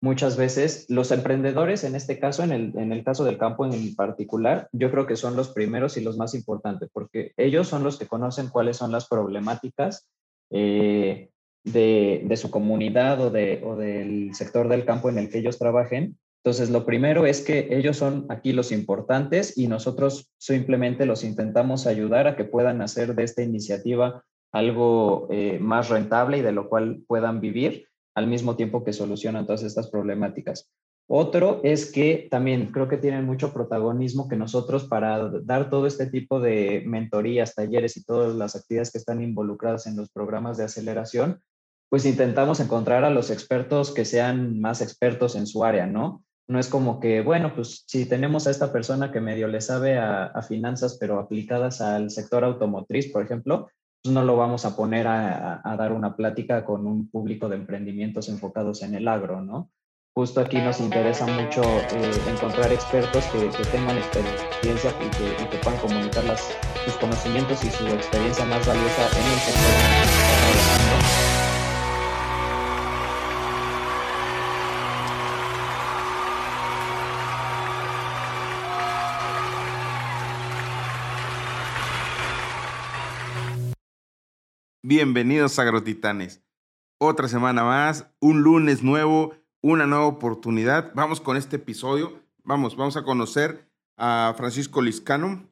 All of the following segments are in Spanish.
muchas veces los emprendedores, en este caso, en el, en el caso del campo en particular, yo creo que son los primeros y los más importantes, porque ellos son los que conocen cuáles son las problemáticas eh, de, de, su comunidad o, de, o del sector del campo en el que ellos trabajen. Entonces, lo primero es que ellos son aquí los importantes y nosotros simplemente los intentamos ayudar a que puedan hacer de esta iniciativa algo eh, más rentable y de lo cual puedan vivir al mismo tiempo que solucionan todas estas problemáticas. Otro es que también creo que tienen mucho protagonismo que nosotros para dar todo este tipo de mentorías, talleres y todas las actividades que están involucradas en los programas de aceleración, pues intentamos encontrar a los expertos que sean más expertos en su área, ¿no? No es como que, bueno, pues si tenemos a esta persona que medio le sabe a, a finanzas, pero aplicadas al sector automotriz, por ejemplo, no lo vamos a poner a, dar una plática con un público de emprendimientos enfocados en el agro, ¿no? Justo aquí nos interesa mucho eh, encontrar expertos que, tengan experiencia y que, que puedan comunicar sus conocimientos y su experiencia más valiosa en el sector Bienvenidos a Agrotitanes. Otra semana más, un lunes nuevo, una nueva oportunidad. Vamos con este episodio. Vamos, vamos a conocer a Francisco Liscano,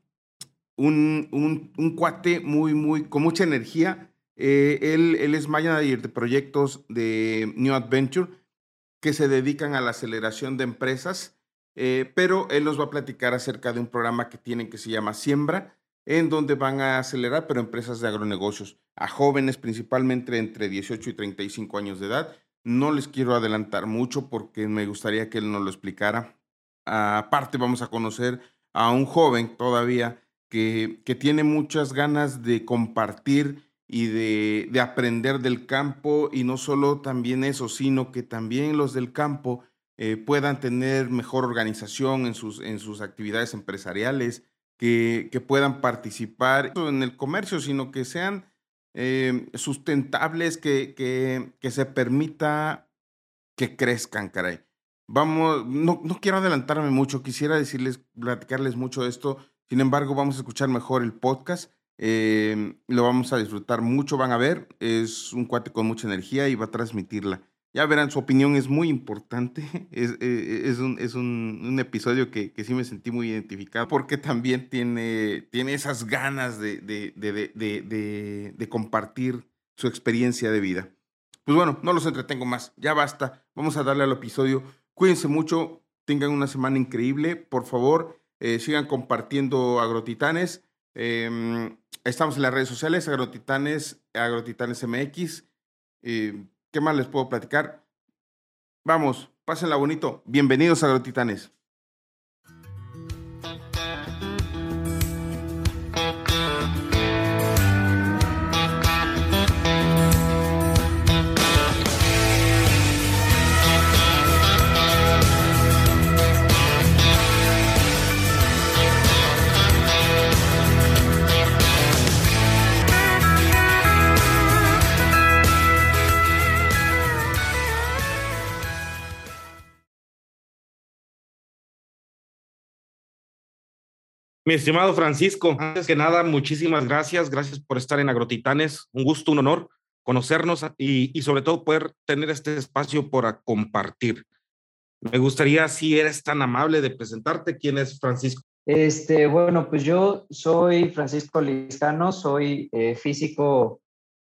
un, un, cuate muy, muy, con mucha energía. Eh, él, él es manager de proyectos de New Adventure que se dedican a la aceleración de empresas, eh, pero él nos va a platicar acerca de un programa que tienen que se llama Siembra, en donde van a acelerar, pero empresas de agronegocios, a jóvenes principalmente entre 18 y 35 años de edad. No les quiero adelantar mucho porque me gustaría que él nos lo explicara. Aparte vamos a conocer a un joven todavía que, que tiene muchas ganas de compartir y de, de, aprender del campo y no solo también eso, sino que también los del campo eh, puedan tener mejor organización en sus, en sus actividades empresariales, que, puedan participar en el comercio, sino que sean eh, sustentables, que, que, se permita que crezcan, caray. Vamos, no, no quiero adelantarme mucho, quisiera decirles, platicarles mucho de esto, sin embargo, vamos a escuchar mejor el podcast. Eh, lo vamos a disfrutar mucho, van a ver, es un cuate con mucha energía y va a transmitirla. Ya verán, su opinión es muy importante. Es, eh, es, un, es un, episodio que, que, sí me sentí muy identificado porque también tiene, tiene esas ganas de, de, de, compartir su experiencia de vida. Pues bueno, no los entretengo más. Ya basta. Vamos a darle al episodio. Cuídense mucho. Tengan una semana increíble. Por favor, eh, sigan compartiendo Agrotitanes. Em, estamos en las redes sociales, Agrotitanes, Agrotitanes MX. Eh, ¿Qué más les puedo platicar? Vamos, pásenla bonito. Bienvenidos a Agrotitanes. Mi estimado Francisco, antes que nada, muchísimas gracias. Gracias por estar en Agrotitanes. Un gusto, un honor conocernos y, sobre todo poder tener este espacio para compartir. Me gustaría, si eres tan amable, de presentarte. ¿Quién es Francisco? Este, bueno, pues yo soy Francisco Lizcano, soy eh, físico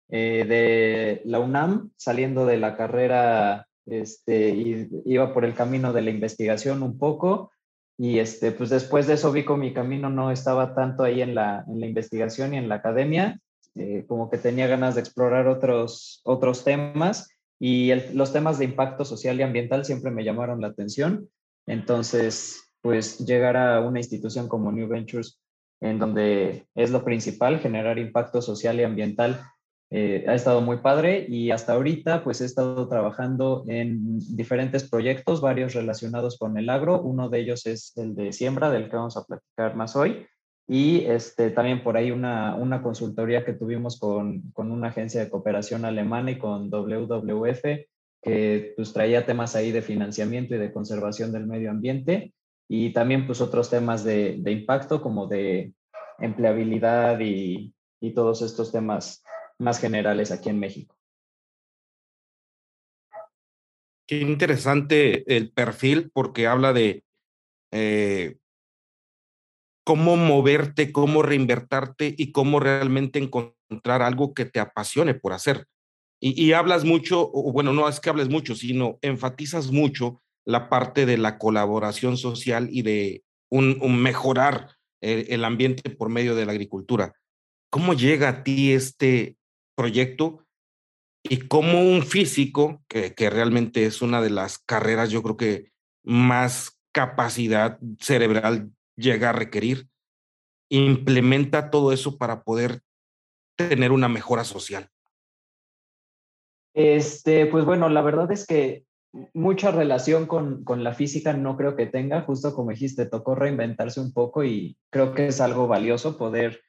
eh, de la UNAM, saliendo de la carrera, este, y iba por el camino de la investigación un poco y este, pues después de eso vi que mi camino no estaba tanto ahí en la, en la investigación y en la academia, eh, como que tenía ganas de explorar otros, otros temas y los temas de impacto social y ambiental siempre me llamaron la atención. Entonces, pues llegar a una institución como New Ventures, en donde es lo principal, generar impacto social y ambiental, eh, ha estado muy padre y hasta ahorita pues he estado trabajando en diferentes proyectos, varios relacionados con el agro. Uno de ellos es el de siembra, del que vamos a platicar más hoy. Y este, también por ahí una, una consultoría que tuvimos con, con una agencia de cooperación alemana y con WWF, que pues traía temas ahí de financiamiento y de conservación del medio ambiente y también pues otros temas de, de impacto como de empleabilidad y, y todos estos temas más generales aquí en México. Qué interesante el perfil porque habla de eh, cómo moverte, cómo reinvertarte y cómo realmente encontrar algo que te apasione por hacer. Y, hablas mucho, o bueno, no es que hables mucho, sino enfatizas mucho la parte de la colaboración social y de un, mejorar el, el, ambiente por medio de la agricultura. ¿Cómo llega a ti este proyecto y cómo un físico, que, que realmente es una de las carreras, yo creo que más capacidad cerebral llega a requerir, implementa todo eso para poder tener una mejora social? Este, pues bueno, la verdad es que mucha relación con, con, la física no creo que tenga, justo como dijiste, tocó reinventarse un poco y creo que es algo valioso poder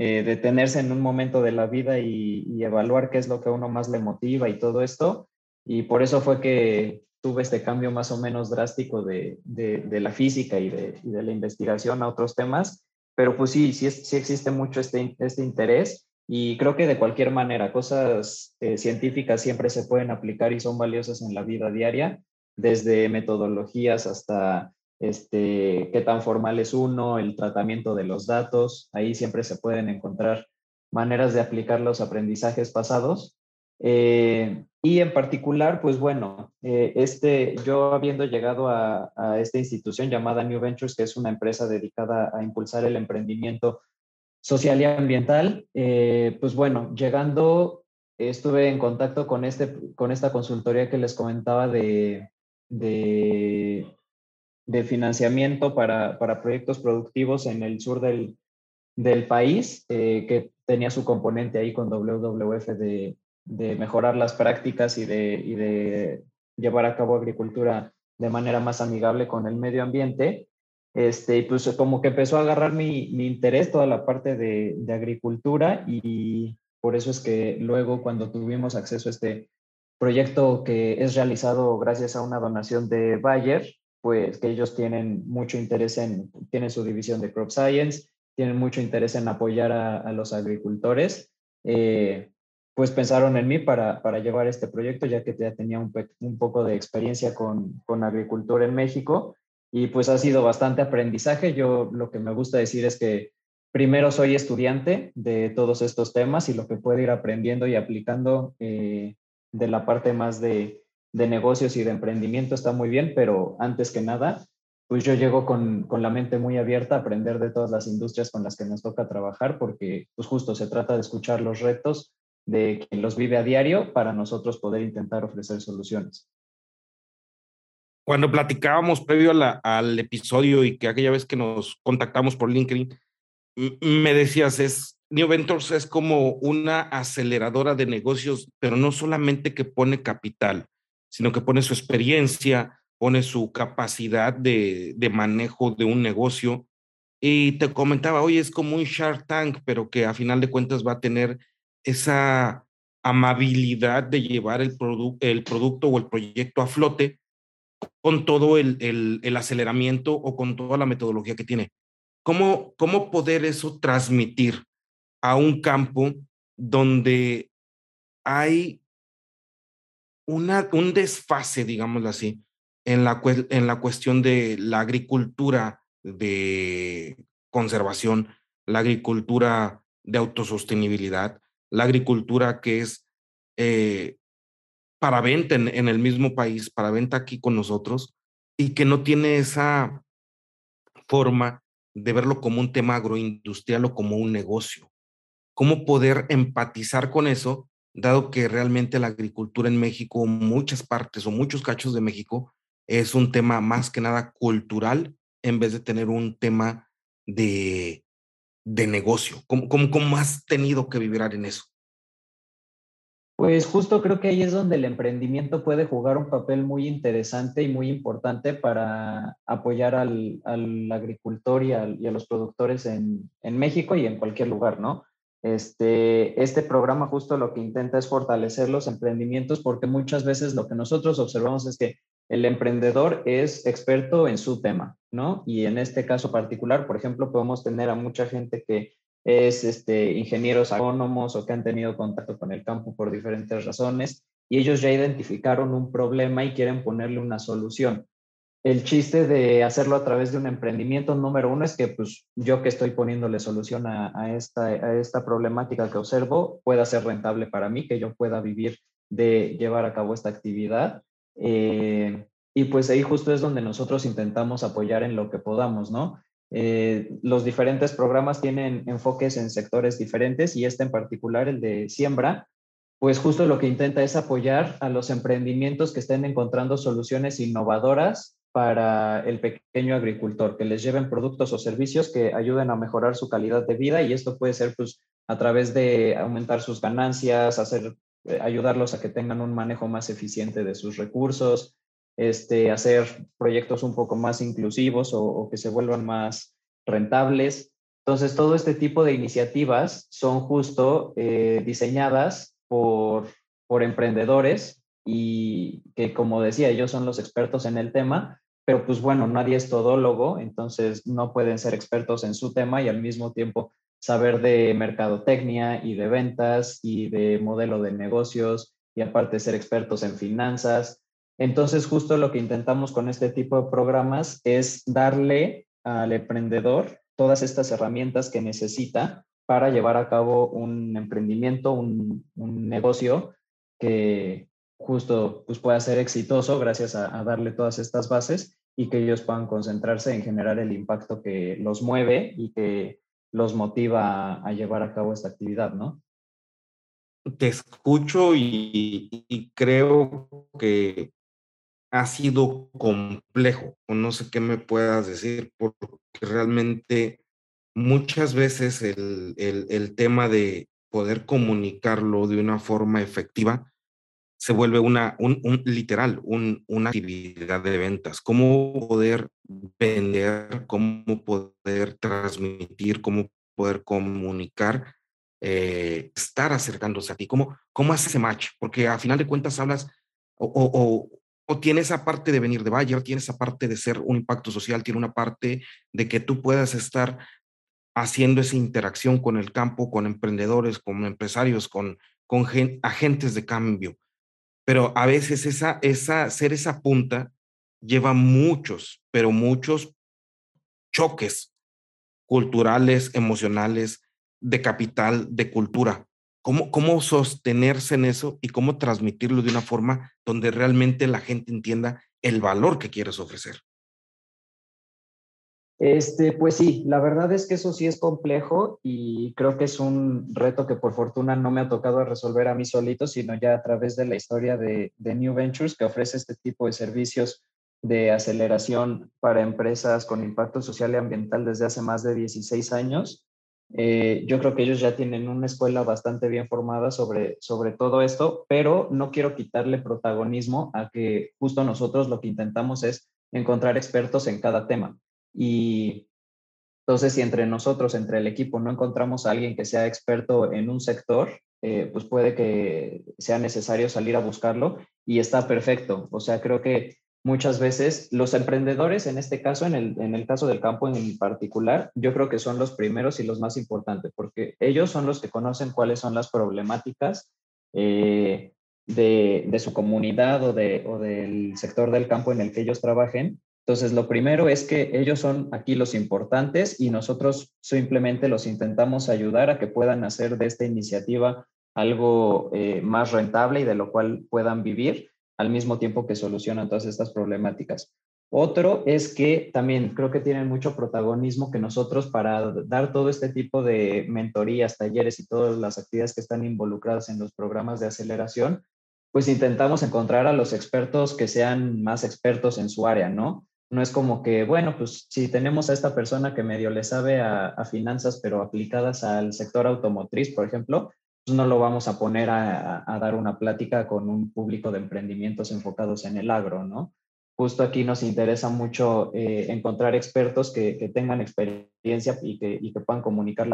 eh, detenerse en un momento de la vida y, evaluar qué es lo que a uno más le motiva y todo esto. Y por eso fue que tuve este cambio más o menos drástico de, de, la física y de, la investigación a otros temas, pero pues sí, sí, sí existe mucho este, este interés y creo que de cualquier manera cosas eh, científicas siempre se pueden aplicar y son valiosas en la vida diaria, desde metodologías hasta este, qué tan formal es uno, el tratamiento de los datos, ahí siempre se pueden encontrar maneras de aplicar los aprendizajes pasados. Eh, y en particular, pues bueno, eh, este, yo habiendo llegado a, esta institución llamada New Ventures, que es una empresa dedicada a impulsar el emprendimiento social y ambiental, eh, pues bueno, llegando, estuve en contacto con, este, con esta consultoría que les comentaba de, de, de financiamiento para, para, proyectos productivos en el sur del, del país, que tenía su componente ahí con WWF de, de mejorar las prácticas y de, y de llevar a cabo agricultura de manera más amigable con el medio ambiente. Este, pues como que empezó a agarrar mi, mi interés toda la parte de, de, agricultura y por eso es que luego cuando tuvimos acceso a este proyecto que es realizado gracias a una donación de Bayer, pues que ellos tienen mucho interés en, tienen su división de Crop Science, tienen mucho interés en apoyar a, los agricultores. Eh, pues pensaron en mí para, para llevar este proyecto, ya que ya tenía un, un poco de experiencia con, con, agricultura en México y pues ha sido bastante aprendizaje. Yo lo que me gusta decir es que primero soy estudiante de todos estos temas y lo que puedo ir aprendiendo y aplicando eh, de la parte más de, de, negocios y de emprendimiento está muy bien, pero antes que nada, pues yo llego con, con, la mente muy abierta a aprender de todas las industrias con las que nos toca trabajar, porque pues justo se trata de escuchar los retos de quien los vive a diario para nosotros poder intentar ofrecer soluciones. Cuando platicábamos previo al episodio y que aquella vez que nos contactamos por LinkedIn, me decías, es, New Ventures es como una aceleradora de negocios, pero no solamente que pone capital, sino que pone su experiencia, pone su capacidad de, de manejo de un negocio. Y te comentaba, oye, es como un Shark Tank, pero que a final de cuentas va a tener esa amabilidad de llevar el, el producto o el proyecto a flote con todo el, el, aceleramiento o con toda la metodología que tiene. ¿Cómo, ¿Cómo poder eso transmitir a un campo donde hay un desfase, digámoslo así, en la, cuestión de la agricultura de conservación, la agricultura de autosostenibilidad, la agricultura que es eh, para venta en, en, el mismo país, para venta aquí con nosotros, y que no tiene esa forma de verlo como un tema agroindustrial o como un negocio. ¿Cómo poder empatizar con eso, dado que realmente la agricultura en México, muchas partes o muchos cachos de México, es un tema más que nada cultural en vez de tener un tema de de negocio? ¿Cómo, cómo, cómo has tenido que vibrar en eso? Pues justo creo que ahí es donde el emprendimiento puede jugar un papel muy interesante y muy importante para apoyar al, al agricultor y, y, a los productores en, en, México y en cualquier lugar, ¿no? Este, este programa justo lo que intenta es fortalecer los emprendimientos porque muchas veces lo que nosotros observamos es que el emprendedor es experto en su tema, ¿no? Y en este caso particular, por ejemplo, podemos tener a mucha gente que es este, ingenieros agrónomos o que han tenido contacto con el campo por diferentes razones y ellos ya identificaron un problema y quieren ponerle una solución el chiste de hacerlo a través de un emprendimiento número uno es que pues yo que estoy poniéndole solución a, esta, esta problemática que observo pueda ser rentable para mí, que yo pueda vivir de llevar a cabo esta actividad. Eh, y pues ahí justo es donde nosotros intentamos apoyar en lo que podamos, ¿no? Eh, los diferentes programas tienen enfoques en sectores diferentes y este en particular, el de siembra, pues justo lo que intenta es apoyar a los emprendimientos que estén encontrando soluciones innovadoras para el pequeño agricultor, que les lleven productos o servicios que ayuden a mejorar su calidad de vida y esto puede ser pues a través de aumentar sus ganancias, hacer, eh, ayudarlos a que tengan un manejo más eficiente de sus recursos, este, hacer proyectos un poco más inclusivos o, que se vuelvan más rentables. Entonces, todo este tipo de iniciativas son justo eh, diseñadas por, por emprendedores y que, como decía, ellos son los expertos en el tema, pero pues bueno, nadie es todólogo, entonces no pueden ser expertos en su tema y al mismo tiempo saber de mercadotecnia y de ventas y de modelo de negocios y aparte ser expertos en finanzas. Entonces, justo lo que intentamos con este tipo de programas es darle al emprendedor todas estas herramientas que necesita para llevar a cabo un emprendimiento, un, negocio que, justo pues pueda ser exitoso gracias a, darle todas estas bases y que ellos puedan concentrarse en generar el impacto que los mueve y que los motiva a, llevar a cabo esta actividad, ¿no? Te escucho y, creo que ha sido complejo, o no sé qué me puedas decir, porque realmente muchas veces el, el tema de poder comunicarlo de una forma efectiva se vuelve una, un, literal, un, una actividad de ventas. Cómo poder vender, cómo poder transmitir, cómo poder comunicar, eh, estar acercándose a ti. ¿Cómo, ¿Cómo hace ese match? Porque a final de cuentas hablas o, o, o, tiene esa parte de venir de Bayer, tiene esa parte de ser un impacto social, tiene una parte de que tú puedas estar haciendo esa interacción con el campo, con emprendedores, con empresarios, con, con agentes de cambio pero a veces esa, esa, ser esa punta lleva muchos, pero muchos choques culturales, emocionales, de capital, de cultura. ¿Cómo, ¿Cómo sostenerse en eso y cómo transmitirlo de una forma donde realmente la gente entienda el valor que quieres ofrecer? Este, pues sí, la verdad es que eso sí es complejo y creo que es un reto que por fortuna no me ha tocado resolver a mí solito, sino ya a través de la historia de, New Ventures, que ofrece este tipo de servicios de aceleración para empresas con impacto social y ambiental desde hace más de 16 años. Eh, yo creo que ellos ya tienen una escuela bastante bien formada sobre, sobre todo esto, pero no quiero quitarle protagonismo a que justo nosotros lo que intentamos es encontrar expertos en cada tema. Y entonces, si entre nosotros, entre el equipo, no encontramos a alguien que sea experto en un sector, eh, pues puede que sea necesario salir a buscarlo y está perfecto. O sea, creo que muchas veces los emprendedores, en este caso, en el, en el caso del campo en particular, yo creo que son los primeros y los más importantes, porque ellos son los que conocen cuáles son las problemáticas eh, de, de, su comunidad o, de, o del sector del campo en el que ellos trabajen entonces, lo primero es que ellos son aquí los importantes y nosotros simplemente los intentamos ayudar a que puedan hacer de esta iniciativa algo eh, más rentable y de lo cual puedan vivir al mismo tiempo que solucionan todas estas problemáticas. Otro es que también creo que tienen mucho protagonismo que nosotros para dar todo este tipo de mentorías, talleres y todas las actividades que están involucradas en los programas de aceleración, pues intentamos encontrar a los expertos que sean más expertos en su área, ¿no? No es como que, bueno, pues si tenemos a esta persona que medio le sabe a, finanzas, pero aplicadas al sector automotriz, por ejemplo, pues no lo vamos a poner a, dar una plática con un público de emprendimientos enfocados en el agro, ¿no? justo aquí nos interesa mucho eh, encontrar expertos que, tengan experiencia y que, puedan comunicar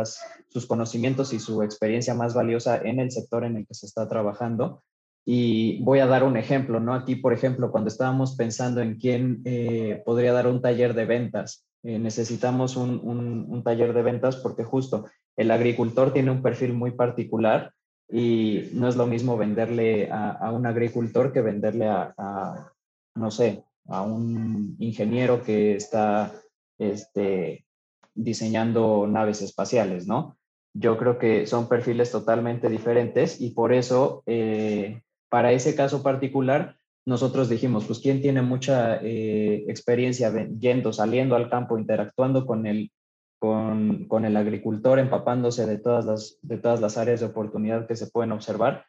sus conocimientos y su experiencia más valiosa en el sector en el que se está trabajando. Y voy a dar un ejemplo, ¿no? Aquí, por ejemplo, cuando estábamos pensando en quién eh, podría dar un taller de ventas, eh, necesitamos un, un, taller de ventas porque justo el agricultor tiene un perfil muy particular y no es lo mismo venderle a, un agricultor que venderle a, a, no sé, a un ingeniero que está este, diseñando naves espaciales, ¿no? Yo creo que son perfiles totalmente diferentes y por eso, eh, para ese caso particular, nosotros dijimos, pues, ¿quién tiene mucha eh, experiencia yendo, saliendo al campo, interactuando con el, con, con, el agricultor, empapándose de todas, las, de todas las áreas de oportunidad que se pueden observar?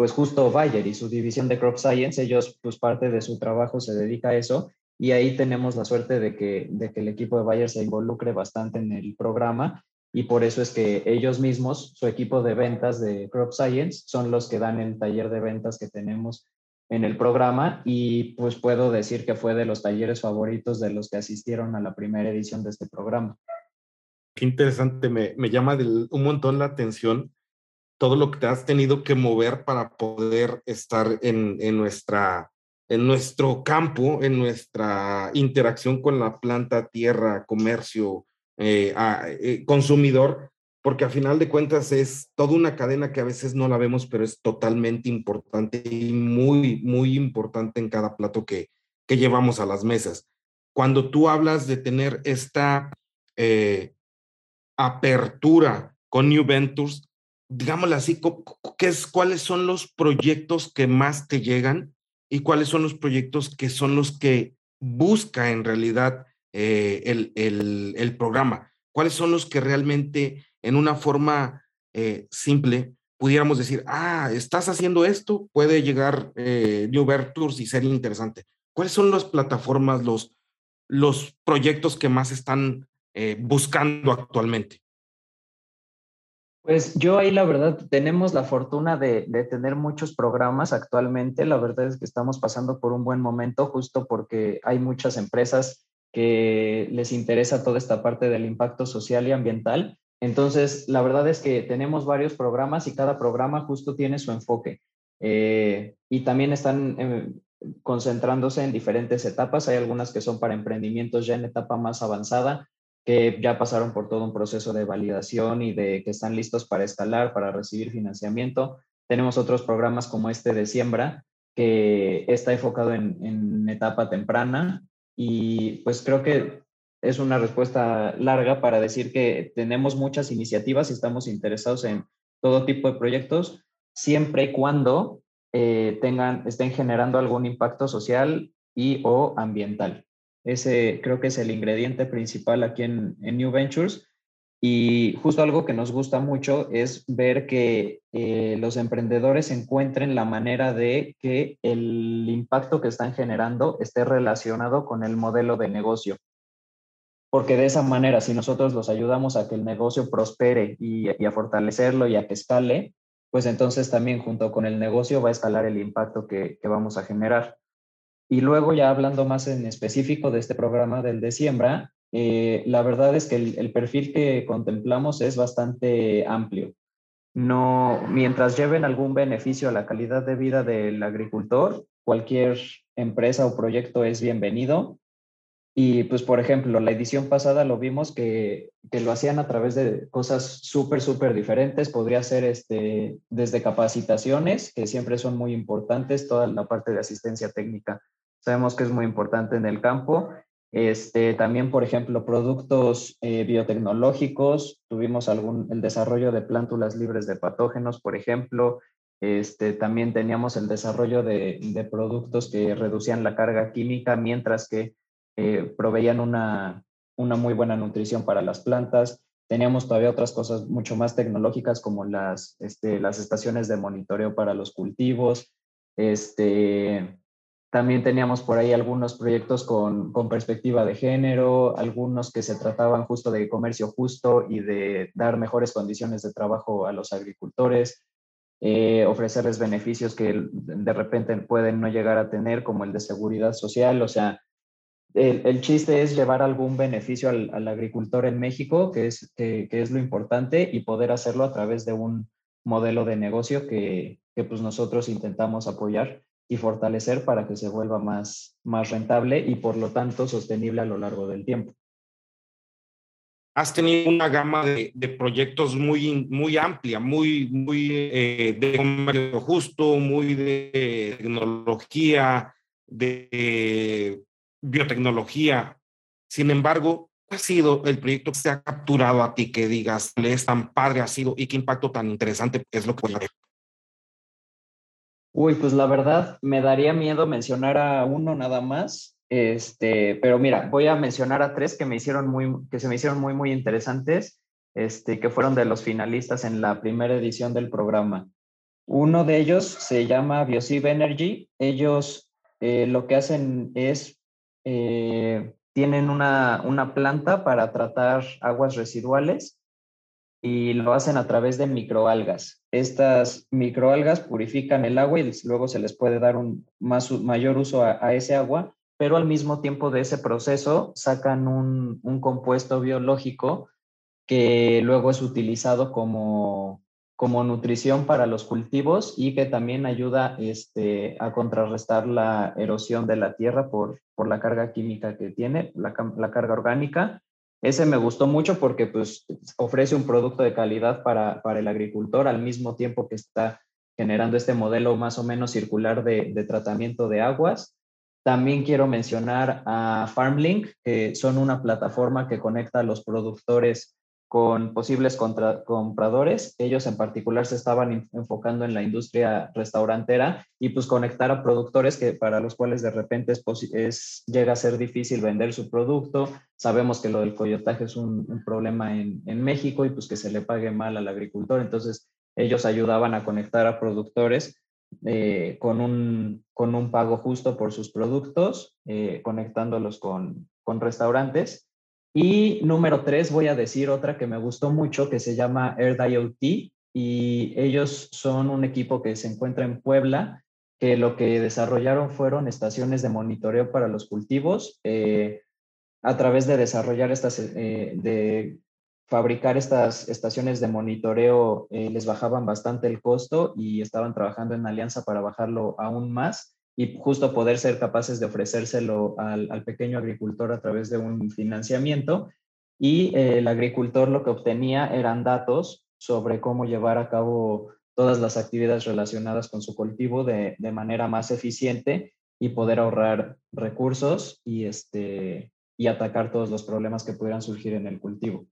pues justo Bayer y su división de Crop Science, ellos pues parte de su trabajo se dedica a eso y ahí tenemos la suerte de que, de que el equipo de Bayer se involucre bastante en el programa y por eso es que ellos mismos, su equipo de ventas de Crop Science, son los que dan el taller de ventas que tenemos en el programa y pues puedo decir que fue de los talleres favoritos de los que asistieron a la primera edición de este programa. Qué interesante, me, me llama un montón la atención todo lo que has tenido que mover para poder estar en, en, nuestra, en nuestro campo, en nuestra interacción con la planta, tierra, comercio, eh, eh, consumidor, porque a final de cuentas es toda una cadena que a veces no la vemos, pero es totalmente importante y muy, muy importante en cada plato que, que llevamos a las mesas. Cuando tú hablas de tener esta eh, apertura con New Ventures, digámoslo así, ¿qué es, ¿cuáles son los proyectos que más te llegan y cuáles son los proyectos que son los que busca en realidad eh, el, el, programa? ¿Cuáles son los que realmente en una forma eh, simple pudiéramos decir, ah, estás haciendo esto, puede llegar eh, New Tours y ser interesante? ¿Cuáles son las plataformas, los, los proyectos que más están eh, buscando actualmente? Pues yo ahí la verdad tenemos la fortuna de, tener muchos programas actualmente. La verdad es que estamos pasando por un buen momento justo porque hay muchas empresas que les interesa toda esta parte del impacto social y ambiental. Entonces, la verdad es que tenemos varios programas y cada programa justo tiene su enfoque. Eh, y también están eh, concentrándose en diferentes etapas. Hay algunas que son para emprendimientos ya en etapa más avanzada, que ya pasaron por todo un proceso de validación y de que están listos para escalar, para recibir financiamiento. Tenemos otros programas como este de Siembra, que está enfocado en, en etapa temprana y pues creo que es una respuesta larga para decir que tenemos muchas iniciativas y estamos interesados en todo tipo de proyectos, siempre y cuando eh, tengan, estén generando algún impacto social y o ambiental. Ese creo que es el ingrediente principal aquí en, New Ventures. Y justo algo que nos gusta mucho es ver que eh, los emprendedores encuentren la manera de que el impacto que están generando esté relacionado con el modelo de negocio. Porque de esa manera, si nosotros los ayudamos a que el negocio prospere y, a fortalecerlo y a que escale, pues entonces también junto con el negocio va a escalar el impacto que vamos a generar. Y luego ya hablando más en específico de este programa del de siembra, eh, la verdad es que el, perfil que contemplamos es bastante amplio. No, mientras lleven algún beneficio a la calidad de vida del agricultor, cualquier empresa o proyecto es bienvenido. Y pues, por ejemplo, la edición pasada lo vimos que, que lo hacían a través de cosas súper, súper diferentes. Podría ser este, desde capacitaciones, que siempre son muy importantes, toda la parte de asistencia técnica sabemos que es muy importante en el campo. Este, también, por ejemplo, productos eh, biotecnológicos, tuvimos algún, el desarrollo de plántulas libres de patógenos, por ejemplo. Este, también teníamos el desarrollo de, productos que reducían la carga química mientras que eh, proveían una, una muy buena nutrición para las plantas. Teníamos todavía otras cosas mucho más tecnológicas como las, este, las estaciones de monitoreo para los cultivos, también teníamos por ahí algunos proyectos con, perspectiva de género, algunos que se trataban justo de comercio justo y de dar mejores condiciones de trabajo a los agricultores. eh, ofrecerles beneficios que de repente pueden no llegar a tener, como el de seguridad social. O sea, el, chiste es llevar algún beneficio al, agricultor en México, que es, que, es lo importante, y poder hacerlo a través de un modelo de negocio que, que pues nosotros intentamos apoyar y fortalecer para que se vuelva más, más rentable y por lo tanto sostenible a lo largo del tiempo has tenido una gama de, proyectos muy, muy amplia, muy, muy eh, de justo, muy de tecnología, de biotecnología. Sin embargo, ¿cuál ha sido el proyecto que se ha capturado a ti que digas, es tan padre ha sido y qué impacto tan interesante es lo que voy a? Uy, pues la verdad me daría miedo mencionar a uno nada más, este, pero mira, voy a mencionar a tres que me hicieron muy, que se me hicieron muy, muy interesantes, este, que fueron de los finalistas en la primera edición del programa. Uno de ellos se llama Biosive Energy. Ellos eh, lo que hacen es, eh, tienen una, una planta para tratar aguas residuales y lo hacen a través de microalgas. Estas microalgas purifican el agua y luego se les puede dar un más, mayor uso a ese agua pero al mismo tiempo de ese proceso sacan un, compuesto biológico que luego es utilizado como, como nutrición para los cultivos y que también ayuda este, a contrarrestar la erosión de la tierra por, por la carga química que tiene, la, carga orgánica. Ese me gustó mucho porque pues, ofrece un producto de calidad para, para el agricultor al mismo tiempo que está generando este modelo más o menos circular de, de tratamiento de aguas. También quiero mencionar a FarmLink, que son una plataforma que conecta a los productores con posibles compradores. Ellos en particular se estaban enfocando en la industria restaurantera y pues conectar a productores que para los cuales de repente es, llega a ser difícil vender su producto. Sabemos que lo del coyotaje es un, problema en, en, México y pues que se le pague mal al agricultor. Entonces ellos ayudaban a conectar a productores eh, con, un, con un pago justo por sus productos, eh, conectándolos con, con restaurantes. Y número tres, voy a decir otra que me gustó mucho, que se llama AirDIoT, y ellos son un equipo que se encuentra en Puebla, que lo que desarrollaron fueron estaciones de monitoreo para los cultivos. Eh, a través de desarrollar estas, de fabricar estas estaciones de monitoreo eh, les bajaban bastante el costo y estaban trabajando en alianza para bajarlo aún más y justo poder ser capaces de ofrecérselo al, pequeño agricultor a través de un financiamiento. Y el agricultor lo que obtenía eran datos sobre cómo llevar a cabo todas las actividades relacionadas con su cultivo de, de manera más eficiente y poder ahorrar recursos y, este, y atacar todos los problemas que pudieran surgir en el cultivo.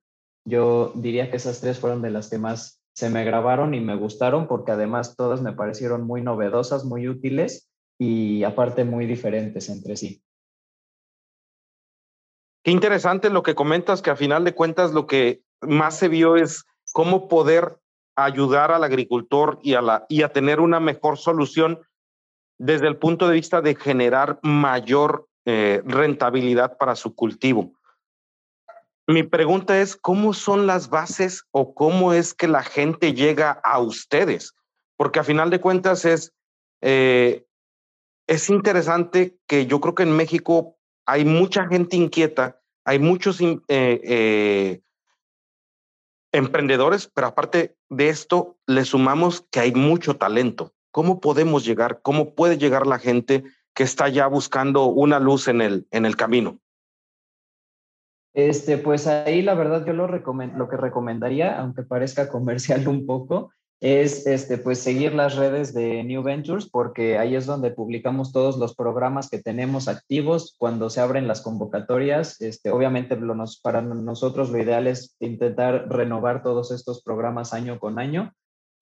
Yo diría que esas tres fueron de las que más se me grabaron y me gustaron porque además todas me parecieron muy novedosas, muy útiles y aparte muy diferentes entre sí. Qué interesante lo que comentas, que a final de cuentas lo que más se vio es cómo poder ayudar al agricultor y a, la, y a tener una mejor solución desde el punto de vista de generar mayor eh, rentabilidad para su cultivo. Mi pregunta es, ¿cómo son las bases o cómo es que la gente llega a ustedes? Porque a final de cuentas es, eh, es interesante que yo creo que en México hay mucha gente inquieta, hay muchos eh, eh, emprendedores, pero aparte de esto, le sumamos que hay mucho talento. ¿Cómo podemos llegar? ¿Cómo puede llegar la gente que está ya buscando una luz en el, en el camino? Este, pues ahí la verdad yo lo, lo que recomendaría, aunque parezca comercial un poco, es este, pues seguir las redes de New Ventures porque ahí es donde publicamos todos los programas que tenemos activos cuando se abren las convocatorias. Este, obviamente para nosotros lo ideal es intentar renovar todos estos programas año con año.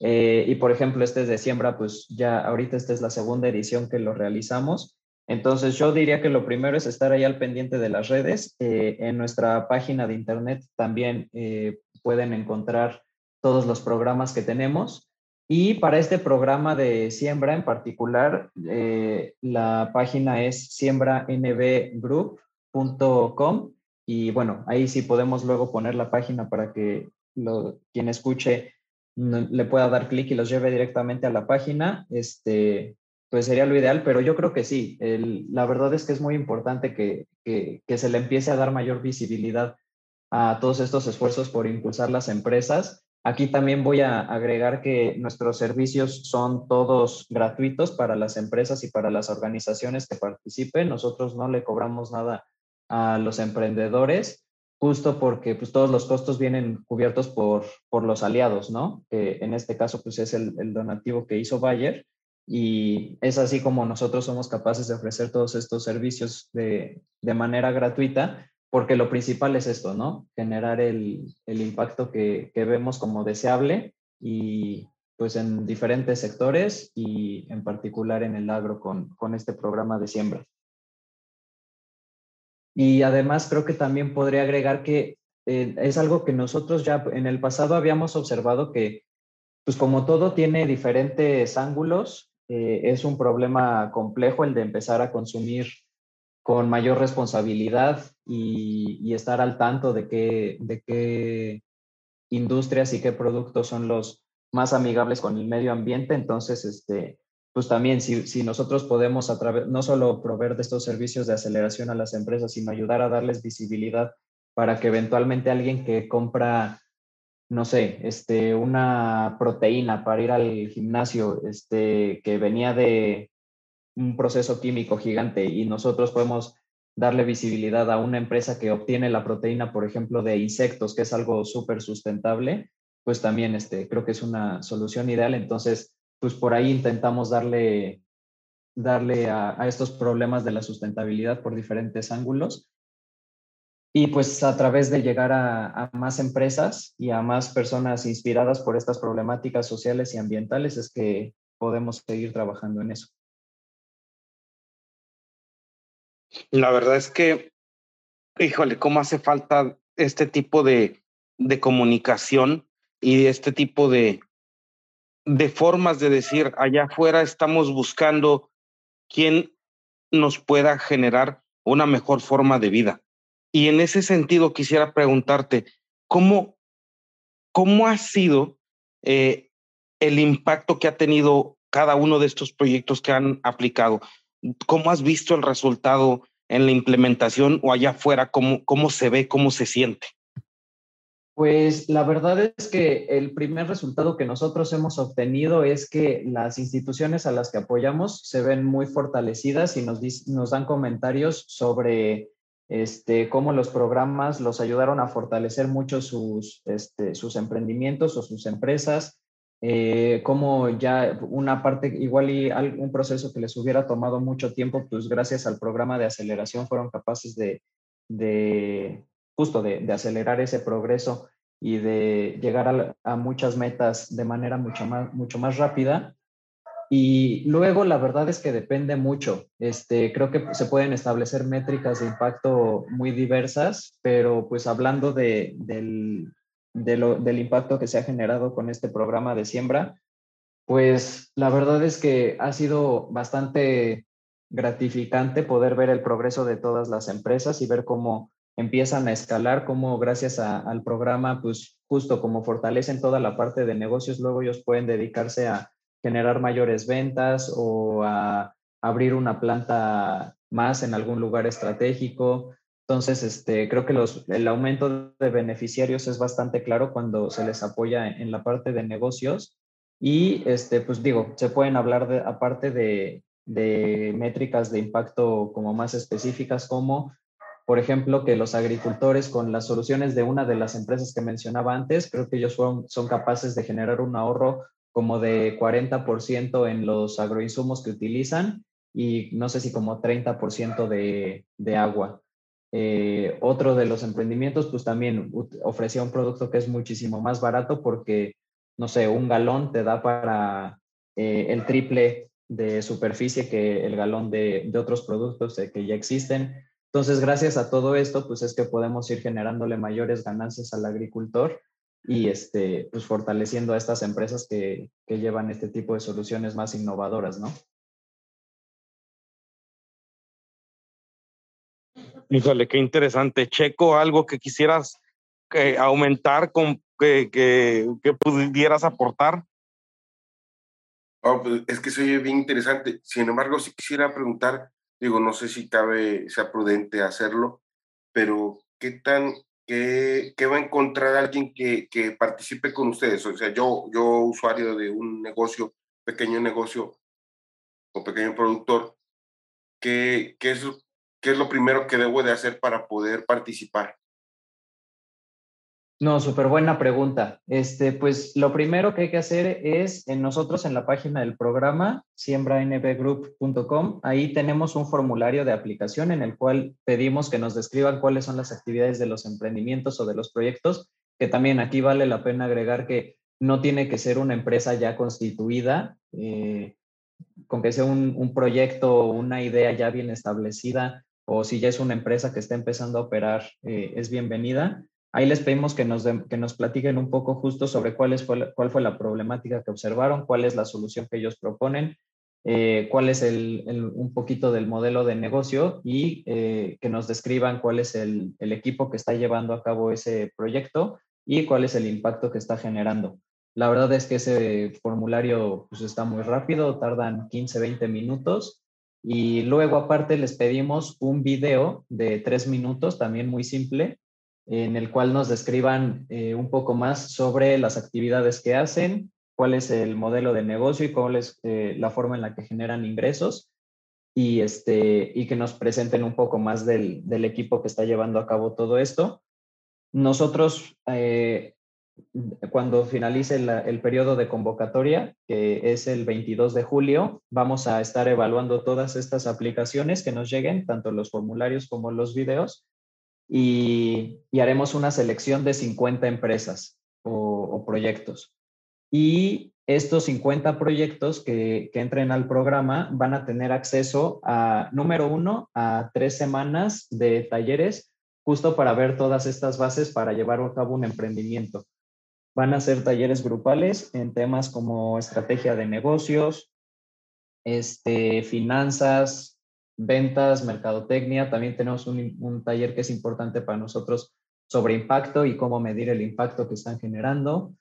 Eh, y por ejemplo, este es de siembra, pues ya ahorita esta es la segunda edición que lo realizamos entonces, yo diría que lo primero es estar ahí al pendiente de las redes. Eh, en nuestra página de internet también eh, pueden encontrar todos los programas que tenemos. Y para este programa de siembra en particular, eh, la página es siembranbgroup.com. Y bueno, ahí sí podemos luego poner la página para que quien escuche le pueda dar clic y los lleve directamente a la página, este, pues sería lo ideal, pero yo creo que sí. la verdad es que es muy importante que, que, se le empiece a dar mayor visibilidad a todos estos esfuerzos por impulsar las empresas. Aquí también voy a agregar que nuestros servicios son todos gratuitos para las empresas y para las organizaciones que participen. Nosotros no le cobramos nada a los emprendedores justo porque pues, todos los costos vienen cubiertos por, por los aliados, ¿no? Que en este caso pues, es el, el, donativo que hizo Bayer y es así como nosotros somos capaces de ofrecer todos estos servicios de, de manera gratuita, porque lo principal es esto, ¿no? Generar el, el impacto que, que vemos como deseable y pues en diferentes sectores y en particular en el agro con, con este programa de siembra. Y además creo que también podría agregar que eh, es algo que nosotros ya en el pasado habíamos observado que, pues como todo tiene diferentes ángulos, eh, es un problema complejo el de empezar a consumir con mayor responsabilidad y, estar al tanto de qué, de qué industrias y qué productos son los más amigables con el medio ambiente. Entonces, este, pues también si, si nosotros podemos a través, no solo proveer de estos servicios de aceleración a las empresas, sino ayudar a darles visibilidad para que eventualmente alguien que compra, no sé, este, una proteína para ir al gimnasio, este, que venía de un proceso químico gigante y nosotros podemos darle visibilidad a una empresa que obtiene la proteína, por ejemplo, de insectos, que es algo súper sustentable, pues también este, creo que es una solución ideal. Entonces, pues por ahí intentamos darle, darle a, estos problemas de la sustentabilidad por diferentes ángulos. Y pues a través de llegar a, más empresas y a más personas inspiradas por estas problemáticas sociales y ambientales es que podemos seguir trabajando en eso. La verdad es que, híjole, cómo hace falta este tipo de, de comunicación y este tipo de, de formas de decir, allá afuera estamos buscando quién nos pueda generar una mejor forma de vida. Y en ese sentido quisiera preguntarte, ¿cómo, cómo ha sido eh, el impacto que ha tenido cada uno de estos proyectos que han aplicado? ¿Cómo has visto el resultado en la implementación o allá afuera? ¿Cómo, cómo se ve, cómo se siente? Pues la verdad es que el primer resultado que nosotros hemos obtenido es que las instituciones a las que apoyamos se ven muy fortalecidas y nos, nos dan comentarios sobre este, cómo los programas los ayudaron a fortalecer mucho sus, este, sus emprendimientos o sus empresas, eh, cómo ya una parte, igual y un proceso que les hubiera tomado mucho tiempo, pues gracias al programa de aceleración fueron capaces de justo de, acelerar ese progreso y de llegar a, muchas metas de manera mucho más, mucho más rápida. Y luego la verdad es que depende mucho. Este, creo que se pueden establecer métricas de impacto muy diversas, pero pues hablando de, del, del impacto que se ha generado con este programa de siembra, pues la verdad es que ha sido bastante gratificante poder ver el progreso de todas las empresas y ver cómo empiezan a escalar, como gracias al programa, pues justo como fortalecen toda la parte de negocios, luego ellos pueden dedicarse a generar mayores ventas o a abrir una planta más en algún lugar estratégico. Entonces, este, creo que los, el aumento de beneficiarios es bastante claro cuando se les apoya en, la parte de negocios. Y, este, pues digo, se pueden hablar de, aparte de, de métricas de impacto como más específicas, como por ejemplo, que los agricultores con las soluciones de una de las empresas que mencionaba antes, creo que ellos son capaces de generar un ahorro como de 40% en los agroinsumos que utilizan y no sé si como 30% de, de agua. Eh, otro de los emprendimientos, pues también ofrecía un producto que es muchísimo más barato porque, no sé, un galón te da para eh, el triple de superficie que el galón de, de otros productos que ya existen. Entonces, gracias a todo esto, pues es que podemos ir generándole mayores ganancias al agricultor y este, pues fortaleciendo a estas empresas que, que llevan este tipo de soluciones más innovadoras, ¿no? Híjole, qué interesante. Checo, algo que quisieras aumentar que, que, pudieras aportar? Oh, pues es que soy bien interesante. Sin embargo, si quisiera preguntar, digo, no sé si cabe, sea prudente hacerlo, pero ¿qué tan, qué, qué va a encontrar alguien que, que, participe con ustedes? O sea, yo, yo usuario de un negocio, pequeño negocio o pequeño productor, ¿qué, qué, es, qué es lo primero que debo de hacer para poder participar? No, súper buena pregunta. Este, pues lo primero que hay que hacer es en nosotros en la página del programa siembranbgroup.com, ahí tenemos un formulario de aplicación en el cual pedimos que nos describan cuáles son las actividades de los emprendimientos o de los proyectos, que también aquí vale la pena agregar que no tiene que ser una empresa ya constituida, eh, con que sea un, un proyecto o una idea ya bien establecida, o si ya es una empresa que está empezando a operar, eh, es bienvenida Ahí les pedimos que nos, que nos platiquen un poco justo sobre cuál, fue, cuál fue la problemática que observaron, cuál es la solución que ellos proponen, eh, cuál es el, un poquito del modelo de negocio y eh, que nos describan cuál es el, el, equipo que está llevando a cabo ese proyecto y cuál es el impacto que está generando. La verdad es que ese formulario pues, está muy rápido, tardan 15, 20 minutos y luego aparte les pedimos un video de tres minutos, también muy simple, en el cual nos describan eh, un poco más sobre las actividades que hacen, cuál es el modelo de negocio y cuál es eh, la forma en la que generan ingresos y, este, y que nos presenten un poco más del, del equipo que está llevando a cabo todo esto. Nosotros, eh, cuando finalice el periodo de convocatoria, que es el 22 de julio, vamos a estar evaluando todas estas aplicaciones que nos lleguen, tanto los formularios como los videos, y, haremos una selección de 50 empresas o, proyectos. Y estos 50 proyectos que, que, entren al programa van a tener acceso a, número uno, a tres semanas de talleres justo para ver todas estas bases para llevar a cabo un emprendimiento. Van a ser talleres grupales en temas como estrategia de negocios, este, finanzas, ventas, mercadotecnia. También tenemos un, taller que es importante para nosotros sobre impacto y cómo medir el impacto que están generando.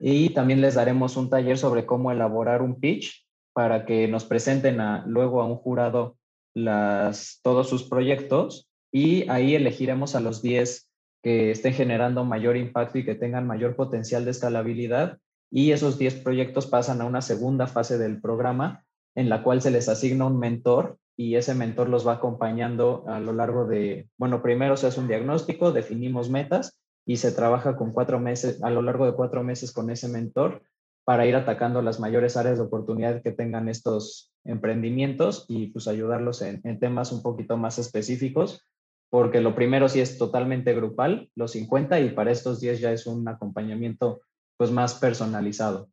Y también les daremos un taller sobre cómo elaborar un pitch para que nos presenten luego a un jurado las, todos sus proyectos y ahí elegiremos a los 10 que estén generando mayor impacto y que tengan mayor potencial de escalabilidad. Y esos 10 proyectos pasan a una segunda fase del programa en la cual se les asigna un mentor y ese mentor los va acompañando a lo largo de, bueno, primero se hace un diagnóstico, definimos metas y se trabaja con cuatro meses, a lo largo de cuatro meses con ese mentor para ir atacando las mayores áreas de oportunidad que tengan estos emprendimientos y pues ayudarlos en, en temas un poquito más específicos, porque lo primero sí es totalmente grupal, los 50, y para estos 10 ya es un acompañamiento pues más personalizado.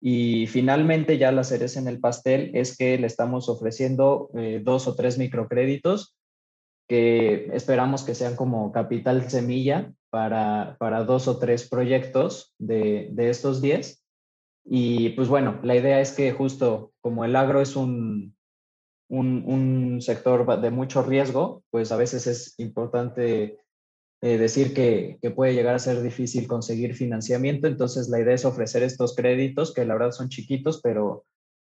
Y finalmente ya la cereza en el pastel es que le estamos ofreciendo eh, dos o tres microcréditos que esperamos que sean como capital semilla para, para dos o tres proyectos de, de estos diez. Y pues bueno, la idea es que justo como el agro es un, un, sector de mucho riesgo, pues a veces es importante eh, decir que, que, puede llegar a ser difícil conseguir financiamiento. Entonces, la idea es ofrecer estos créditos, que la verdad son chiquitos, pero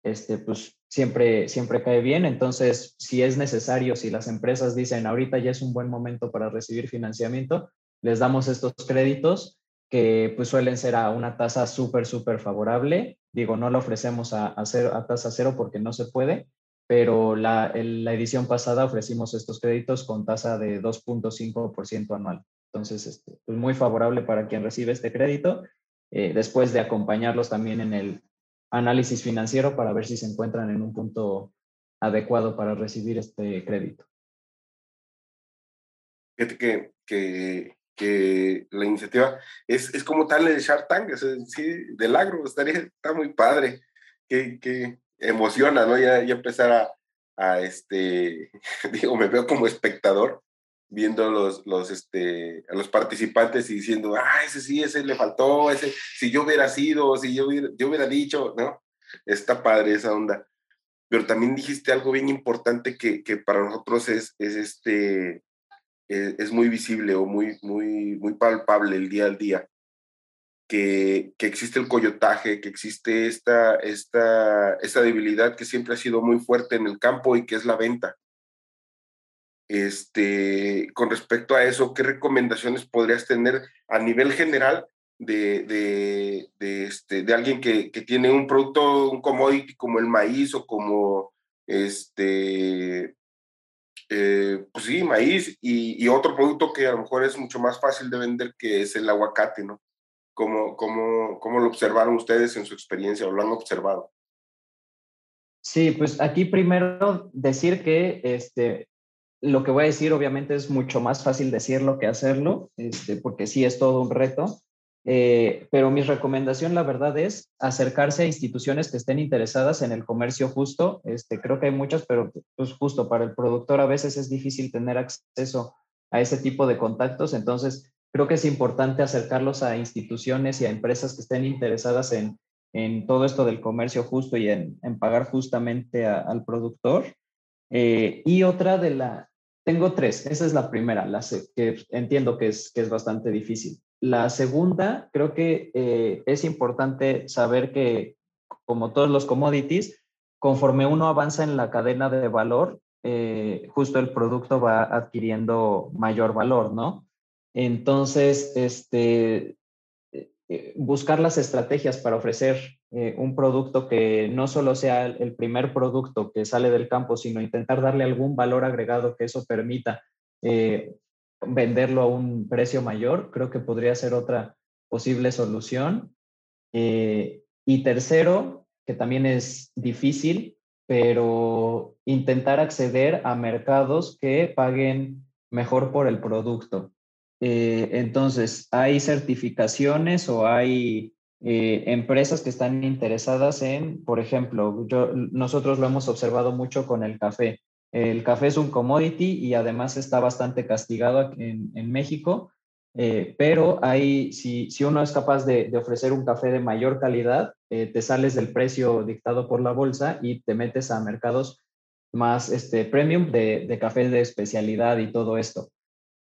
este, pues siempre, siempre cae bien. Entonces, si es necesario, si las empresas dicen ahorita ya es un buen momento para recibir financiamiento, les damos estos créditos que pues suelen ser a una tasa súper, súper favorable. Digo, no lo ofrecemos a, a, a tasa cero porque no se puede, pero la, la edición pasada ofrecimos estos créditos con tasa de 2.5% anual. Entonces, este, pues muy favorable para quien recibe este crédito, eh, después de acompañarlos también en el análisis financiero para ver si se encuentran en un punto adecuado para recibir este crédito. Fíjate que, que, que la iniciativa es, es, como tal de Shark Tank, es, sí, del agro, estaría, está muy padre. Que, que, emociona, ¿no? Ya, ya empezar a, a, este, digo, me veo como espectador viendo los, los, este, a los participantes y diciendo, ah, ese sí, ese le faltó, ese, si yo hubiera sido, si yo hubiera, yo hubiera dicho, ¿no? Está padre esa onda. Pero también dijiste algo bien importante que, que para nosotros es, es este, es, es, muy visible o muy, muy, muy palpable el día al día. Que, que, existe el coyotaje, que existe esta, esta, esta debilidad que siempre ha sido muy fuerte en el campo y que es la venta. Este, con respecto a eso, ¿qué recomendaciones podrías tener a nivel general de, de, de, este, de alguien que, que, tiene un producto, un commodity como el maíz o como este, eh, pues sí, maíz y, y, otro producto que a lo mejor es mucho más fácil de vender que es el aguacate, ¿no? ¿Cómo, cómo, cómo lo observaron ustedes en su experiencia o lo han observado? Sí, pues aquí primero decir que este, lo que voy a decir obviamente es mucho más fácil decirlo que hacerlo, este, porque sí es todo un reto. Eh, pero mi recomendación, la verdad, es acercarse a instituciones que estén interesadas en el comercio justo. Este, creo que hay muchas, pero pues justo para el productor a veces es difícil tener acceso a ese tipo de contactos. Entonces, creo que es importante acercarlos a instituciones y a empresas que estén interesadas en, en todo esto del comercio justo y en, en pagar justamente a, al productor. Eh, y otra de la, tengo tres, esa es la primera, la que entiendo que es, que es bastante difícil. La segunda, creo que eh, es importante saber que, como todos los commodities, conforme uno avanza en la cadena de valor, eh, justo el producto va adquiriendo mayor valor, ¿no? Entonces, este, eh, buscar las estrategias para ofrecer un producto que no solo sea el primer producto que sale del campo, sino intentar darle algún valor agregado que eso permita venderlo a un precio mayor, creo que podría ser otra posible solución. Eh, y tercero, que también es difícil, pero intentar acceder a mercados que paguen mejor por el producto. Eh, entonces, hay certificaciones o hay eh, empresas que están interesadas en, por ejemplo, nosotros lo hemos observado mucho con el café. El café es un commodity y además está bastante castigado en, México, eh, pero hay, si, si, uno es capaz de, ofrecer un café de mayor calidad, te sales del precio dictado por la bolsa y te metes a mercados más este, premium de, de café de especialidad y todo esto.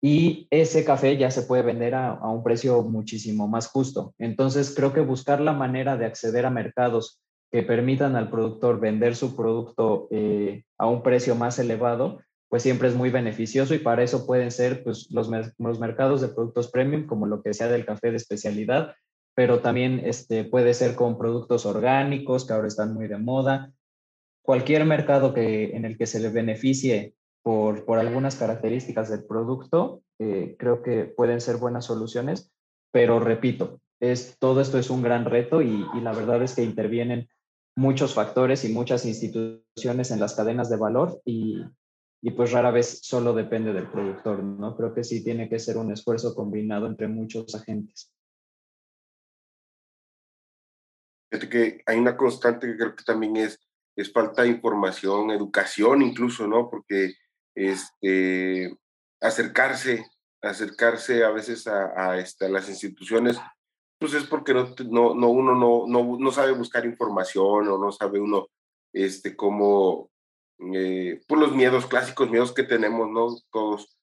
Y ese café ya se puede vender a, a un precio muchísimo más justo. Entonces, creo que buscar la manera de acceder a mercados que permitan al productor vender su producto eh, a un precio más elevado, pues siempre es muy beneficioso y para eso pueden ser pues, los, los mercados de productos premium, como lo que sea del café de especialidad, pero también este, puede ser con productos orgánicos que ahora están muy de moda. Cualquier mercado que, en el que se le beneficie por, por algunas características del producto, eh, creo que pueden ser buenas soluciones, pero repito, es, todo esto es un gran reto y, y la verdad es que intervienen muchos factores y muchas instituciones en las cadenas de valor y, y pues rara vez solo depende del productor, ¿no? Creo que sí tiene que ser un esfuerzo combinado entre muchos agentes. Fíjate que hay una constante que creo que también es, es falta de información, educación incluso, ¿no? Porque este, acercarse, acercarse a veces a, a, este, las instituciones pues es porque no, no, no uno no, no, sabe buscar información o no sabe uno este, cómo, eh, pues los miedos clásicos, miedos que tenemos, ¿no? Todos.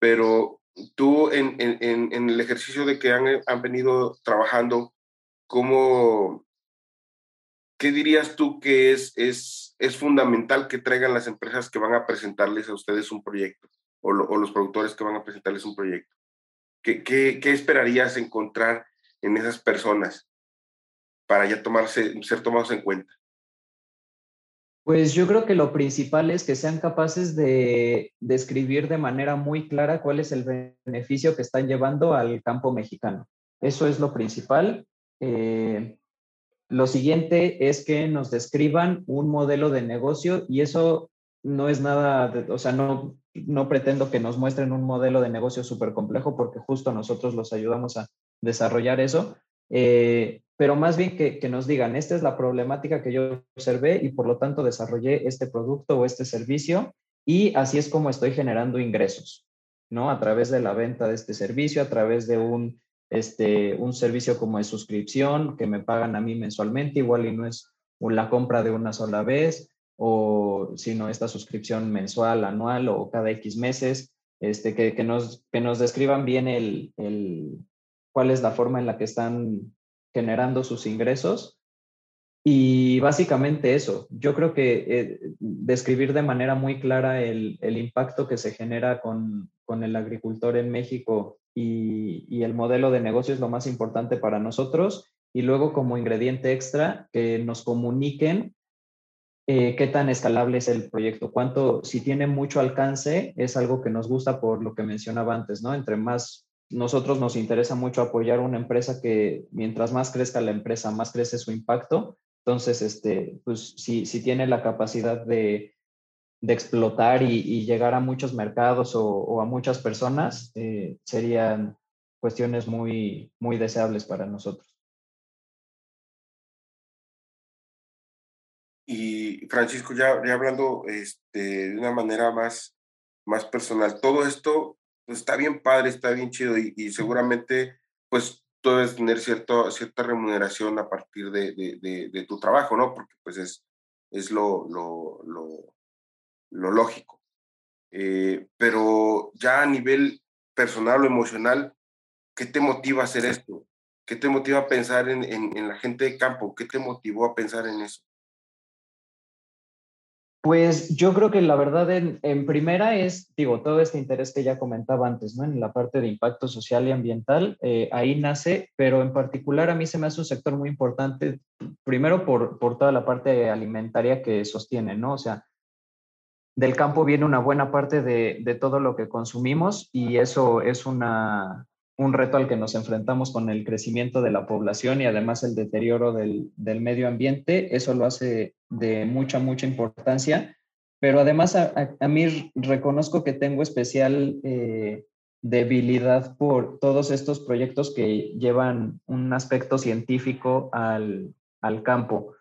Pero tú en, en, en el ejercicio de que han, han venido trabajando, ¿cómo, ¿qué dirías tú que es, es, es fundamental que traigan las empresas que van a presentarles a ustedes un proyecto o, lo, o los productores que van a presentarles un proyecto? ¿Qué, qué, qué esperarías encontrar en esas personas para ya tomarse, ser tomados en cuenta? Pues yo creo que lo principal es que sean capaces de describir de, de manera muy clara cuál es el beneficio que están llevando al campo mexicano. Eso es lo principal. Eh, lo siguiente es que nos describan un modelo de negocio y eso no es nada, de, o sea, no, no pretendo que nos muestren un modelo de negocio súper complejo porque justo nosotros los ayudamos a desarrollar eso, eh, pero más bien que, que, nos digan, esta es la problemática que yo observé y por lo tanto desarrollé este producto o este servicio y así es como estoy generando ingresos, ¿no? A través de la venta de este servicio, a través de un, este, un servicio como de suscripción que me pagan a mí mensualmente, igual y no es la compra de una sola vez, o sino esta suscripción mensual, anual o cada X meses, este, que, que, nos, que nos describan bien el, el, cuál es la forma en la que están generando sus ingresos. Y básicamente eso, yo creo que eh, describir de manera muy clara el, impacto que se genera con, el agricultor en México y, el modelo de negocio es lo más importante para nosotros. Y luego como ingrediente extra, que nos comuniquen eh, qué tan escalable es el proyecto, cuánto, si tiene mucho alcance, es algo que nos gusta por lo que mencionaba antes, ¿no? Entre más, nosotros nos interesa mucho apoyar una empresa que mientras más crezca la empresa, más crece su impacto. Entonces, este, pues si, si tiene la capacidad de, de explotar y, llegar a muchos mercados o, a muchas personas, eh, serían cuestiones muy, muy deseables para nosotros. Y Francisco, ya, hablando este, de una manera más, más personal, todo esto pues, está bien padre, está bien chido y, seguramente pues tú tener cierta remuneración a partir de, de, tu trabajo, ¿no? Porque pues es, es lo, lo lógico. Eh, pero ya a nivel personal o emocional, ¿qué te motiva a hacer esto? ¿Qué te motiva a pensar en, en, en la gente de campo? ¿Qué te motivó a pensar en eso? Pues yo creo que la verdad en, primera es, digo, todo este interés que ya comentaba antes, ¿no? En la parte de impacto social y ambiental, eh, ahí nace, pero en particular a mí se me hace un sector muy importante, primero por, por toda la parte alimentaria que sostiene, ¿no? O sea, del campo viene una buena parte de, todo lo que consumimos y eso es un reto al que nos enfrentamos con el crecimiento de la población y además el deterioro del, medio ambiente. Eso lo hace de mucha, mucha importancia. Pero además a, mí reconozco que tengo especial eh, debilidad por todos estos proyectos que llevan un aspecto científico al, campo.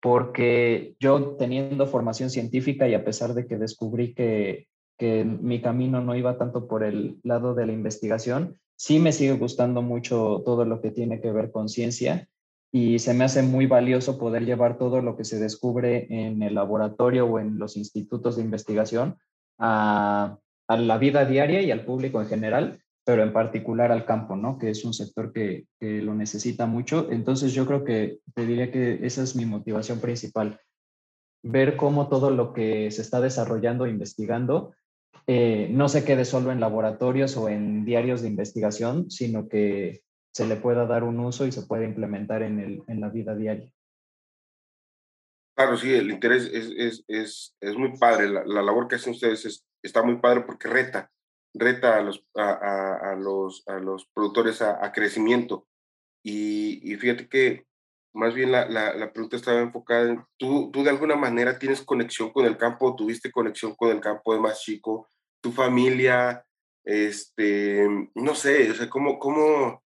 Porque yo teniendo formación científica y a pesar de que descubrí que, que mi camino no iba tanto por el lado de la investigación, sí me sigue gustando mucho todo lo que tiene que ver con ciencia y se me hace muy valioso poder llevar todo lo que se descubre en el laboratorio o en los institutos de investigación a, la vida diaria y al público en general, pero en particular al campo, ¿no? Que es un sector que, que lo necesita mucho. Entonces yo creo que te diría que esa es mi motivación principal, ver cómo todo lo que se está desarrollando e investigando eh, no se quede solo en laboratorios o en diarios de investigación, sino que se le pueda dar un uso y se pueda implementar en, el, en la vida diaria. Claro, sí, el interés es, es, es, es muy padre. La, la, labor que hacen ustedes está muy padre porque reta, reta a los, a, a, los, a los productores a, a crecimiento. Y, y, fíjate que más bien la, la, la, pregunta estaba enfocada en, ¿tú, ¿tú de alguna manera tienes conexión con el campo? ¿Tuviste conexión con el campo de más chico? tu familia, este, no sé, o sea, cómo, cómo,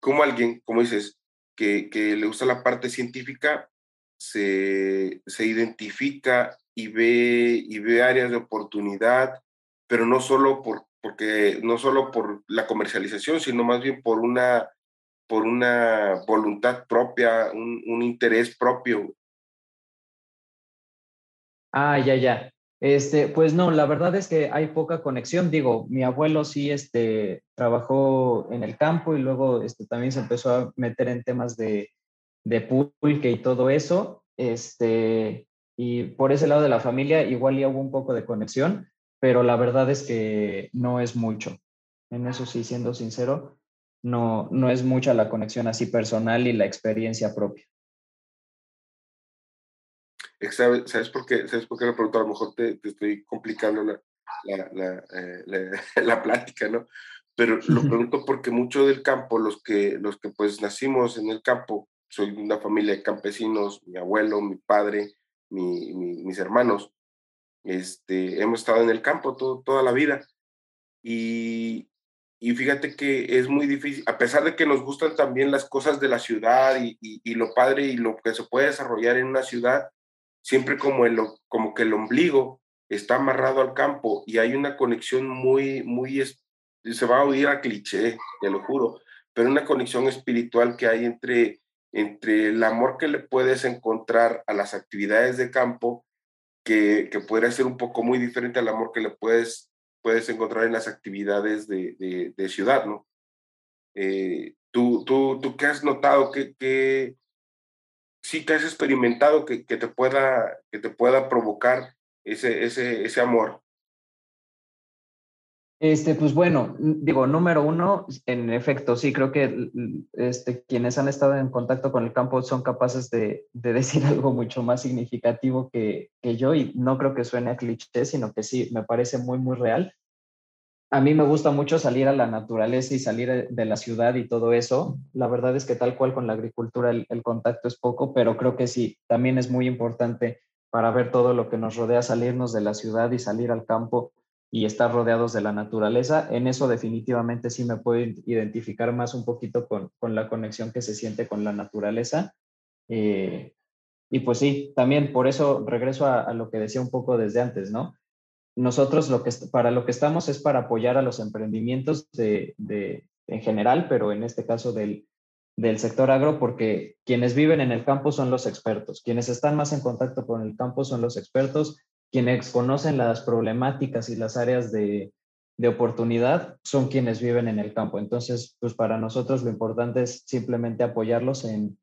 cómo alguien, como dices, que, que, le gusta la parte científica, se, se identifica y ve, y ve áreas de oportunidad, pero no solo por, porque, no solo por la comercialización, sino más bien por una, por una voluntad propia, un, interés propio. Ah, ya, ya. Este, pues no, la verdad es que hay poca conexión. Digo, mi abuelo sí este, trabajó en el campo y luego este, también se empezó a meter en temas de, de pulque y todo eso. Este, y por ese lado de la familia igual ya hubo un poco de conexión, pero la verdad es que no es mucho. En eso sí, siendo sincero, no, no es mucha la conexión así personal y la experiencia propia. ¿Sabes por qué? ¿Sabes por qué lo pregunto? A lo mejor te, te estoy complicando la, la, la, eh, la, plática, ¿no? Pero lo pregunto porque mucho del campo, los que, los que pues nacimos en el campo, soy una familia de campesinos, mi abuelo, mi padre, mi, mis hermanos, este, hemos estado en el campo todo, toda la vida. Y, y fíjate que es muy difícil, a pesar de que nos gustan también las cosas de la ciudad y, y, y, lo padre y lo que se puede desarrollar en una ciudad, siempre como, el, como que el ombligo está amarrado al campo y hay una conexión muy, muy, se va a oír a cliché, te lo juro, pero una conexión espiritual que hay entre, entre el amor que le puedes encontrar a las actividades de campo, que, que podría ser un poco muy diferente al amor que le puedes, puedes encontrar en las actividades de, de, ciudad, ¿no? Eh, ¿Tú, tú, tú qué has notado? ¿Qué, qué, sí que has experimentado que, que, te pueda, que te pueda provocar ese, ese, ese amor? Este, pues bueno, digo, número uno, en efecto, sí, creo que este, quienes han estado en contacto con el campo son capaces de, de decir algo mucho más significativo que, que, yo y no creo que suene a cliché, sino que sí, me parece muy, muy real. A mí me gusta mucho salir a la naturaleza y salir de la ciudad y todo eso. La verdad es que tal cual con la agricultura el contacto es poco, pero creo que sí, también es muy importante para ver todo lo que nos rodea, salirnos de la ciudad y salir al campo y estar rodeados de la naturaleza. En eso definitivamente sí me puedo identificar más un poquito con, con la conexión que se siente con la naturaleza. Eh, y pues sí, también por eso regreso a, a, lo que decía un poco desde antes, ¿no? Nosotros lo que, para lo que estamos es para apoyar a los emprendimientos de, de en general, pero en este caso del, del sector agro, porque quienes viven en el campo son los expertos, quienes están más en contacto con el campo son los expertos, quienes conocen las problemáticas y las áreas de, de, oportunidad son quienes viven en el campo. Entonces, pues para nosotros lo importante es simplemente apoyarlos en,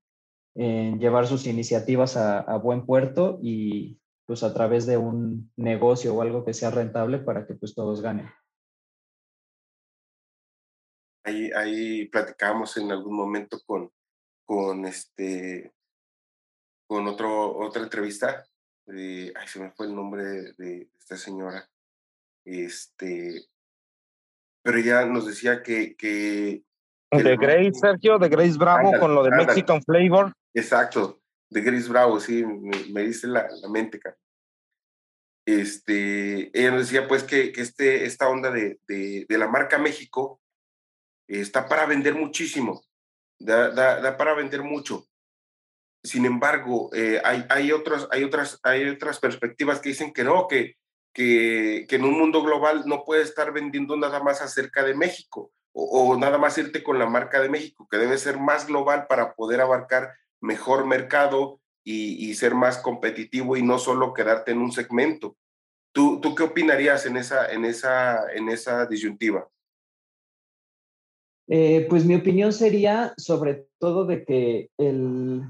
en llevar sus iniciativas a, buen puerto y pues a través de un negocio o algo que sea rentable para que pues todos ganen. Ahí, ahí platicábamos en algún momento con, con, este, con otro, otra entrevista de, ay, se me fue el nombre de, de esta señora, este, pero ella nos decía que... que, que de Grace, Sergio, de Grace Bravo con lo de ándale. Mexican Flavor. Exacto, de Grace Bravo, sí, me, me dice la, la mente, cara. Este, ella nos decía pues que, que este, esta onda de, de, de la marca México está para vender muchísimo, da, da, da para vender mucho. Sin embargo, eh, hay, hay, otras, hay, otras, hay otras perspectivas que dicen que no, que, que, que, en un mundo global no puedes estar vendiendo nada más acerca de México o, nada más irte con la marca de México, que debe ser más global para poder abarcar mejor mercado y, y ser más competitivo y no solo quedarte en un segmento. ¿Tú, tú qué opinarías en esa, en, esa, en esa disyuntiva? Eh, pues mi opinión sería sobre todo de que el,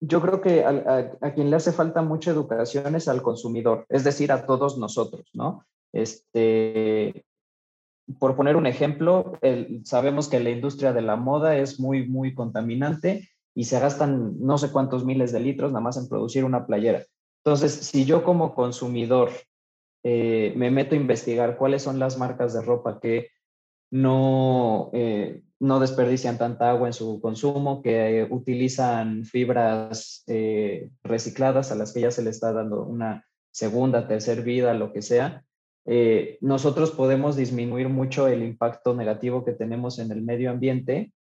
yo creo que a, quien le hace falta mucha educación es al consumidor, es decir, a todos nosotros, ¿no? Este, por poner un ejemplo, sabemos que la industria de la moda es muy, muy contaminante y se gastan no sé cuántos miles de litros nada más en producir una playera. Entonces, si yo como consumidor eh, me meto a investigar cuáles son las marcas de ropa que no, eh, no desperdician tanta agua en su consumo, que eh, utilizan fibras eh, recicladas a las que ya se le está dando una segunda, tercera vida, lo que sea, eh, nosotros podemos disminuir mucho el impacto negativo que tenemos en el medio ambiente.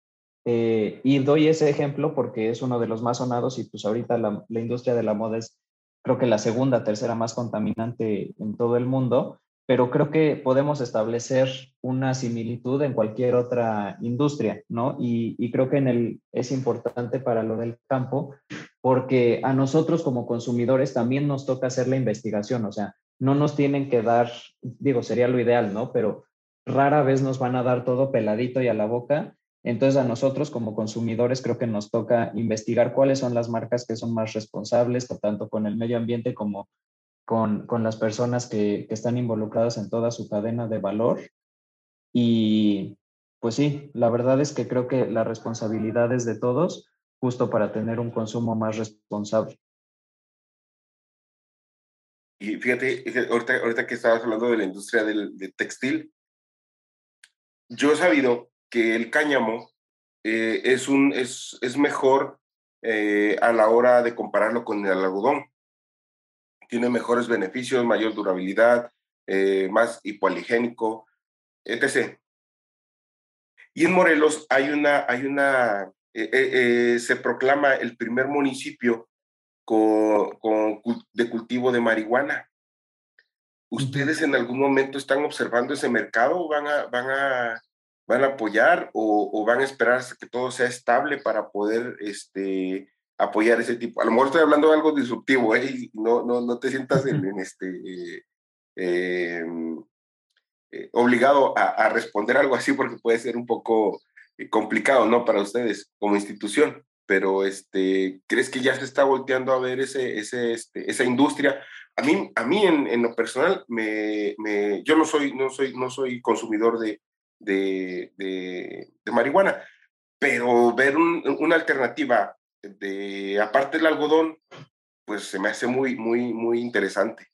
y doy ese ejemplo porque es uno de los más sonados y pues ahorita la, la industria de la moda es creo que la segunda, tercera más contaminante en todo el mundo pero creo que podemos establecer una similitud en cualquier otra industria, ¿no? Y, creo que es importante para lo del campo, porque a nosotros como consumidores también nos toca hacer la investigación, o sea, no nos tienen que dar, digo, sería lo ideal, ¿no? Pero rara vez nos van a dar todo peladito y a la boca. Entonces a nosotros como consumidores creo que nos toca investigar cuáles son las marcas que son más responsables, tanto con el medio ambiente como con, con las personas que, que, están involucradas en toda su cadena de valor. Y pues sí, la verdad es que creo que la responsabilidad es de todos, justo para tener un consumo más responsable. Y fíjate, ahorita, ahorita que estabas hablando de la industria del, del textil, yo he sabido que el cáñamo eh, es, un, es, es mejor eh, a la hora de compararlo con el algodón tiene mejores beneficios, mayor durabilidad, eh, más hipoaligénico, etc. Y en Morelos hay una, hay una, eh, eh, se proclama el primer municipio con, con, de cultivo de marihuana. ¿Ustedes en algún momento están observando ese mercado? ¿Van a, van a, van a apoyar o, o van a esperar hasta que todo sea estable para poder este, apoyar ese tipo. A lo mejor estoy hablando de algo disruptivo, ¿eh? Y no, no, no te sientas en, en este, eh, eh, eh, obligado a, a, responder algo así porque puede ser un poco eh, complicado, ¿no? Para ustedes como institución, pero este, ¿crees que ya se está volteando a ver ese, ese, este, esa industria? A mí, a mí en, en lo personal, me, me, yo no soy, no soy, no soy consumidor de, de, de, de marihuana, pero ver un, una alternativa de, aparte del algodón, pues se me hace muy, muy, muy interesante.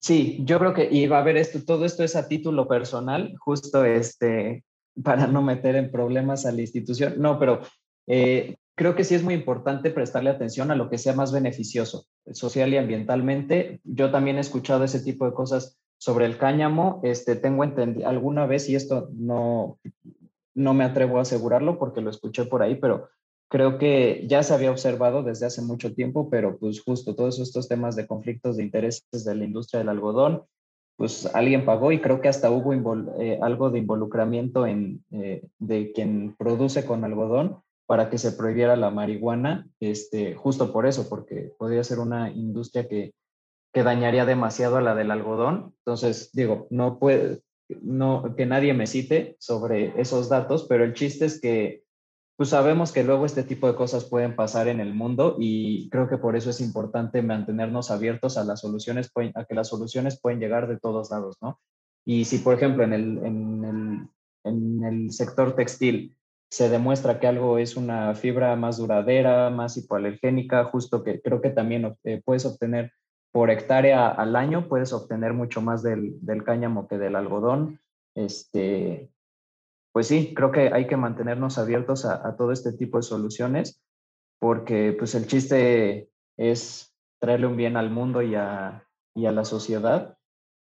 Sí, yo creo que iba a ver esto, todo esto es a título personal, justo este, para no meter en problemas a la institución. No, pero eh, creo que sí es muy importante prestarle atención a lo que sea más beneficioso, social y ambientalmente. Yo también he escuchado ese tipo de cosas sobre el cáñamo. Este, tengo entendido alguna vez, y esto no, no me atrevo a asegurarlo porque lo escuché por ahí, pero creo que ya se había observado desde hace mucho tiempo, pero pues justo todos estos temas de conflictos de intereses de la industria del algodón, pues alguien pagó y creo que hasta hubo eh, algo de involucramiento en, eh, de quien produce con algodón para que se prohibiera la marihuana, este, justo por eso, porque podría ser una industria que, que dañaría demasiado a la del algodón. Entonces, digo, no puede, no, que nadie me cite sobre esos datos, pero el chiste es que pues sabemos que luego este tipo de cosas pueden pasar en el mundo y creo que por eso es importante mantenernos abiertos a las soluciones, a que las soluciones pueden llegar de todos lados, ¿no? Y si, por ejemplo, en el, en el, en el sector textil se demuestra que algo es una fibra más duradera, más hipoalergénica, justo que creo que también eh, puedes obtener por hectárea al año, puedes obtener mucho más del, del cáñamo que del algodón. Este, pues sí, creo que hay que mantenernos abiertos a, todo este tipo de soluciones, porque pues el chiste es traerle un bien al mundo y a, y a la sociedad,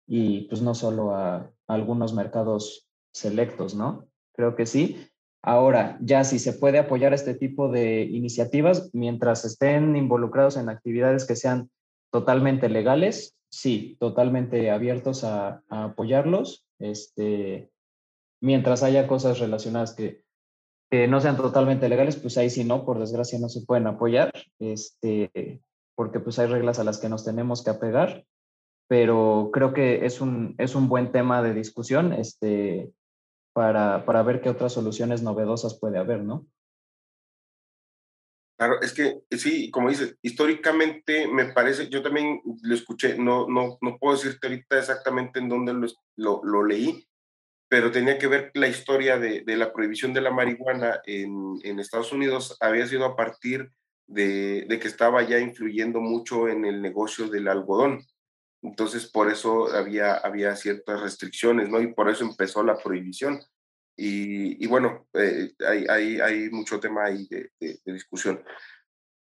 y pues no solo a, algunos mercados selectos, ¿no? Creo que sí. Ahora, ya si se puede apoyar este tipo de iniciativas mientras estén involucrados en actividades que sean totalmente legales, sí, totalmente abiertos a, apoyarlos. Este, mientras haya cosas relacionadas que, que, no sean totalmente legales, pues ahí sí no, por desgracia no se pueden apoyar, este, porque pues hay reglas a las que nos tenemos que apegar, pero creo que es un, es un buen tema de discusión este, para, para ver qué otras soluciones novedosas puede haber, ¿no? Claro, es que sí, como dices, históricamente me parece, yo también lo escuché, no, no, no puedo decirte ahorita exactamente en dónde lo, lo, lo leí, pero tenía que ver la historia de, de la prohibición de la marihuana en, en, Estados Unidos había sido a partir de, de, que estaba ya influyendo mucho en el negocio del algodón. Entonces, por eso había, había ciertas restricciones, ¿no? Y por eso empezó la prohibición. Y, y bueno, eh, hay, hay, hay, mucho tema ahí de, de, de discusión.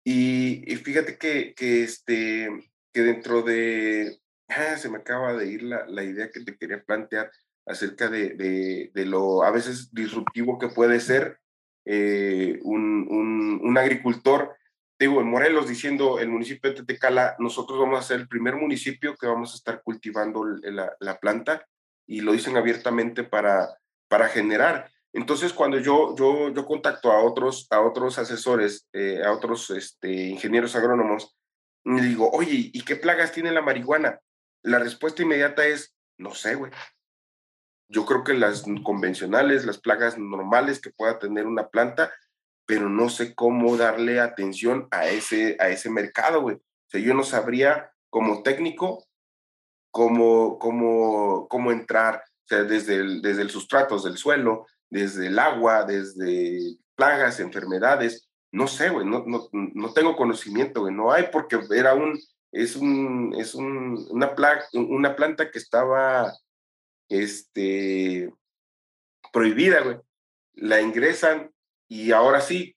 Y, y, fíjate que, que, este, que dentro de... Ah, se me acaba de ir la, la idea que te quería plantear acerca de, de, lo a veces disruptivo que puede ser eh, un, un, un, agricultor. Digo, en Morelos diciendo el municipio de Tetecala, nosotros vamos a ser el primer municipio que vamos a estar cultivando la, la planta y lo dicen abiertamente para, para generar. Entonces, cuando yo, yo, yo contacto a otros, a otros asesores, eh, a otros este, ingenieros agrónomos, y digo, oye, ¿y qué plagas tiene la marihuana? La respuesta inmediata es, no sé, güey. Yo creo que las convencionales, las plagas normales que pueda tener una planta, pero no sé cómo darle atención a ese, a ese mercado, güey. O sea, yo no sabría como técnico cómo, cómo, cómo entrar, desde el, desde el sustratos del suelo, desde el agua, desde plagas, enfermedades, no sé, güey, no, no, no tengo conocimiento, güey, no hay porque era un, es un, es un, una, una planta que estaba este, prohibida, güey. La ingresan y ahora sí,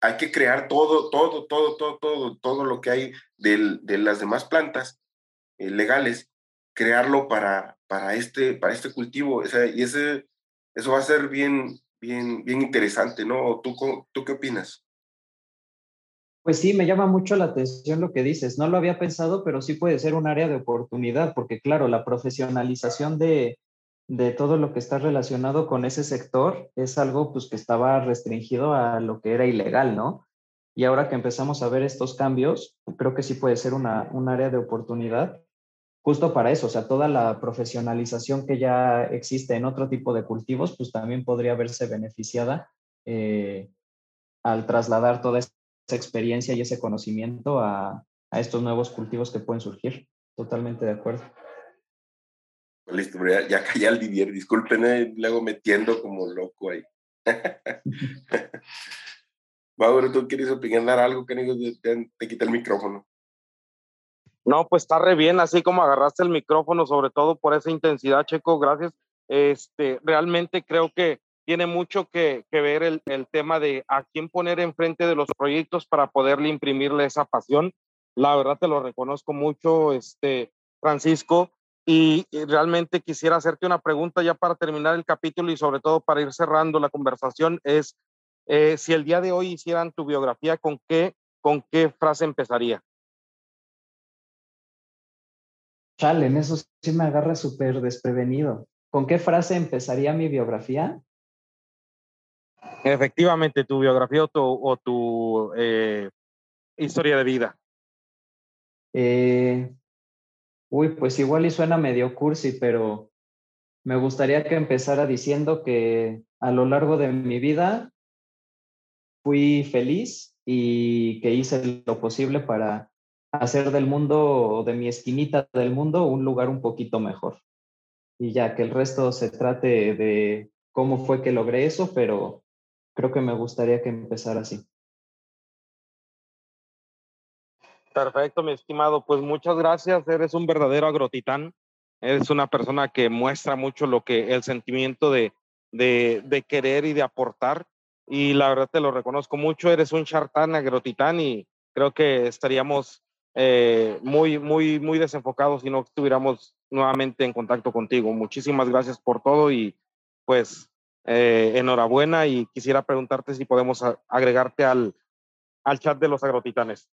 hay que crear todo, todo, todo, todo, todo, todo lo que hay de, de las demás plantas eh, legales, crearlo para, para, este, para este cultivo. Y ese, eso va a ser bien, bien, bien interesante, ¿no? ¿Tú, ¿Tú qué opinas? Pues sí, me llama mucho la atención lo que dices. No lo había pensado, pero sí puede ser un área de oportunidad, porque claro, la profesionalización de, de todo lo que está relacionado con ese sector es algo pues que estaba restringido a lo que era ilegal, ¿no? Y ahora que empezamos a ver estos cambios, creo que sí puede ser una, un área de oportunidad justo para eso, o sea, toda la profesionalización que ya existe en otro tipo de cultivos, pues también podría verse beneficiada eh, al trasladar toda esa experiencia y ese conocimiento a, a estos nuevos cultivos que pueden surgir. Totalmente de acuerdo. Listo, ya, ya callé al Didier, disculpen, eh, luego metiendo como loco ahí. Mauro, ¿tú quieres opinar algo? Que te, te quita el micrófono. No, pues está re bien, así como agarraste el micrófono, sobre todo por esa intensidad, Checo, gracias. Este, realmente creo que tiene mucho que, que ver el, el, tema de a quién poner enfrente de los proyectos para poderle imprimirle esa pasión. La verdad te lo reconozco mucho, este, Francisco, y, realmente quisiera hacerte una pregunta ya para terminar el capítulo y sobre todo para ir cerrando la conversación, es eh, si el día de hoy hicieran tu biografía, ¿con qué, con qué frase empezaría? Chale, en eso sí me agarra súper desprevenido. ¿Con qué frase empezaría mi biografía? Efectivamente, tu biografía o tu, o tu eh, historia de vida. Eh, uy, pues igual y suena medio cursi, pero me gustaría que empezara diciendo que a lo largo de mi vida fui feliz y que hice lo posible para hacer del mundo, de mi esquinita del mundo, un lugar un poquito mejor. Y ya que el resto se trate de cómo fue que logré eso, pero creo que me gustaría que empezara así. Perfecto, mi estimado. Pues muchas gracias. Eres un verdadero agrotitán. Eres una persona que muestra mucho lo que el sentimiento de, de, de querer y de aportar y la verdad te lo reconozco mucho. Eres un chartán agrotitán y creo que estaríamos eh, muy, muy, muy desenfocados si no estuviéramos nuevamente en contacto contigo. Muchísimas gracias por todo y pues eh, enhorabuena y quisiera preguntarte si podemos agregarte al, al chat de los agrotitanes.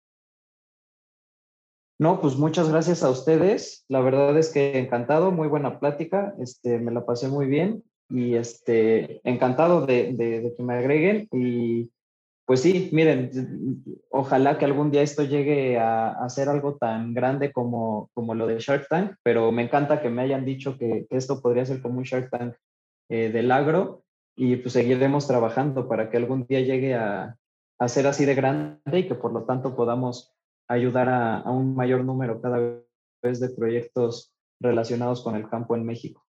No, pues muchas gracias a ustedes. La verdad es que encantado, muy buena plática. Este, me la pasé muy bien y este, encantado de, de, de, que me agreguen y pues sí, miren, ojalá que algún día esto llegue a, a ser algo tan grande como, como lo de Shark Tank, pero me encanta que me hayan dicho que, esto podría ser como un Shark Tank eh, del agro y pues seguiremos trabajando para que algún día llegue a, a ser así de grande y que por lo tanto podamos ayudar a, a un mayor número cada vez de proyectos relacionados con el campo en México.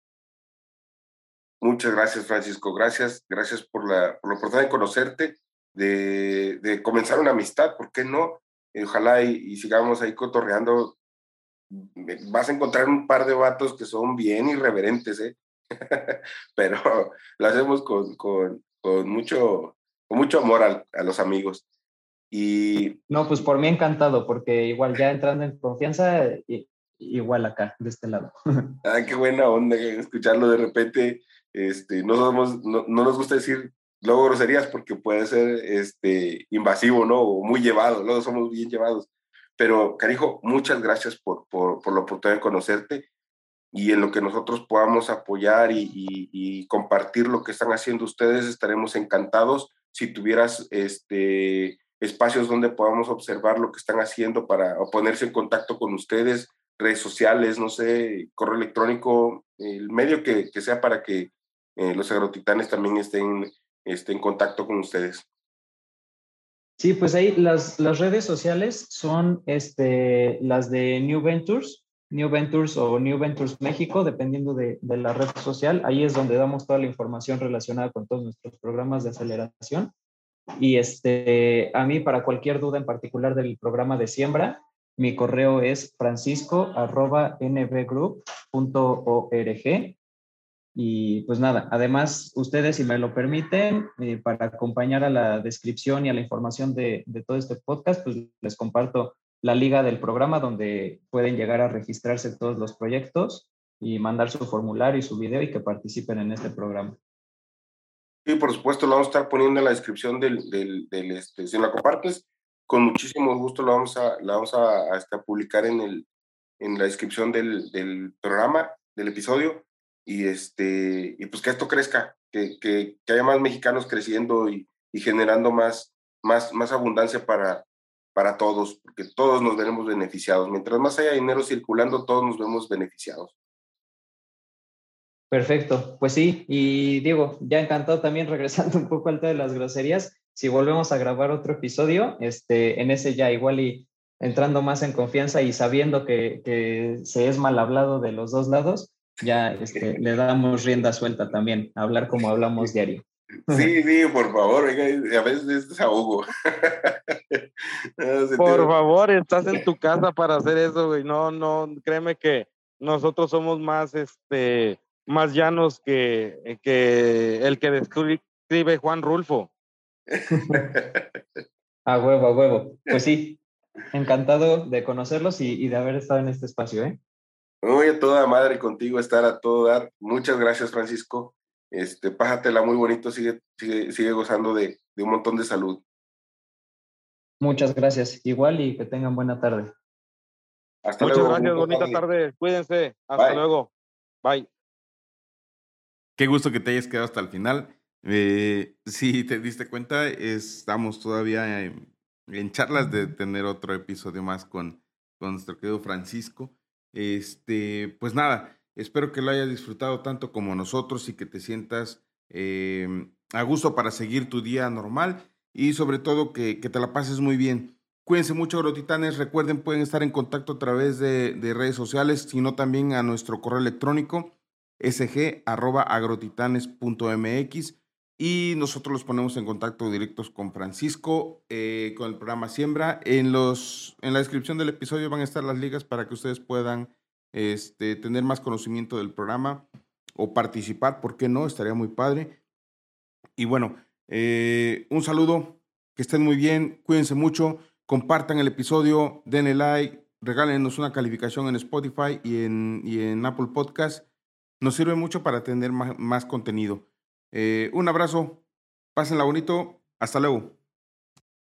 Muchas gracias, Francisco. Gracias, gracias por la, por la oportunidad de conocerte, de, de, comenzar una amistad, ¿por qué no? ojalá y, y, sigamos ahí cotorreando. Vas a encontrar un par de vatos que son bien irreverentes, ¿eh? Pero lo hacemos con, con, con, mucho, con mucho amor a, a los amigos. Y... No, pues por mí encantado, porque igual ya entrando en confianza, igual acá, de este lado. ah, qué buena onda escucharlo de repente este, no, somos, no, no, nos gusta decir luego groserías porque puede ser este, invasivo, ¿no? O muy llevado, luego somos bien llevados. Pero, Carijo, muchas gracias por, por, por la oportunidad de conocerte y en lo que nosotros podamos apoyar y, y, y, compartir lo que están haciendo ustedes, estaremos encantados. Si tuvieras este, espacios donde podamos observar lo que están haciendo para ponerse en contacto con ustedes, redes sociales, no sé, correo electrónico, el medio que, que sea para que eh, los agrotitanes también estén, estén en contacto con ustedes. Sí, pues ahí las, las redes sociales son este, las de New Ventures, New Ventures o New Ventures México, dependiendo de, de, la red social. Ahí es donde damos toda la información relacionada con todos nuestros programas de aceleración. Y este, a mí, para cualquier duda en particular del programa de siembra, mi correo es francisco.nbgroup.org y pues nada, además, ustedes, si me lo permiten, eh, para acompañar a la descripción y a la información de, de, todo este podcast, pues les comparto la liga del programa donde pueden llegar a registrarse todos los proyectos y mandar su formulario y su video y que participen en este programa. Sí, por supuesto, lo vamos a estar poniendo en la descripción del, del, del este, si la compartes, con muchísimo gusto lo vamos a, la vamos a, a, a publicar en, el, en la descripción del, del programa, del episodio y, este, y pues que esto crezca, que, que, que haya más mexicanos creciendo y, y, generando más, más, más abundancia para, para todos, porque todos nos veremos beneficiados. Mientras más haya dinero circulando, todos nos vemos beneficiados. Perfecto, pues sí, y Diego, ya encantado también regresando un poco al tema de las groserías, si volvemos a grabar otro episodio, este, en ese ya igual y entrando más en confianza y sabiendo que, que se es mal hablado de los dos lados, ya este, le damos rienda suelta también, hablar como hablamos diario. Sí, sí, por favor, a veces es desahogo. por favor, estás en tu casa para hacer eso, güey. No, no, créeme que nosotros somos más, este, más llanos que, que el que describe Juan Rulfo. a huevo, a huevo. Pues sí, encantado de conocerlos y, de haber estado en este espacio, ¿eh? Muy a toda madre contigo estar a todo dar. Muchas gracias, Francisco. Este, pájatela muy bonito, sigue, sigue, sigue gozando de, de un montón de salud. Muchas gracias. Igual y que tengan buena tarde. Hasta Muchas gracias, bonita tarde. Cuídense. Hasta luego. Bye. Qué gusto que te hayas quedado hasta el final. Eh, si te diste cuenta, estamos todavía en, charlas de tener otro episodio más con, con nuestro querido Francisco. Este, pues nada, espero que lo hayas disfrutado tanto como nosotros y que te sientas eh, a gusto para seguir tu día normal y sobre todo que, te la pases muy bien. Cuídense mucho, Agrotitanes. Recuerden, pueden estar en contacto a través de, de redes sociales, sino también a nuestro correo electrónico sg.agrotitanes.mx y nosotros los ponemos en contacto directos con Francisco, eh, con el programa Siembra. En, los, en la descripción del episodio van a estar las ligas para que ustedes puedan este, tener más conocimiento del programa o participar, ¿por qué no? Estaría muy padre. Y bueno, eh, un saludo, que estén muy bien, cuídense mucho, compartan el episodio, denle like, regálenos una calificación en Spotify y en, y en Apple Podcast. Nos sirve mucho para tener más, más contenido. Eh, un abrazo, pásenla bonito, hasta luego.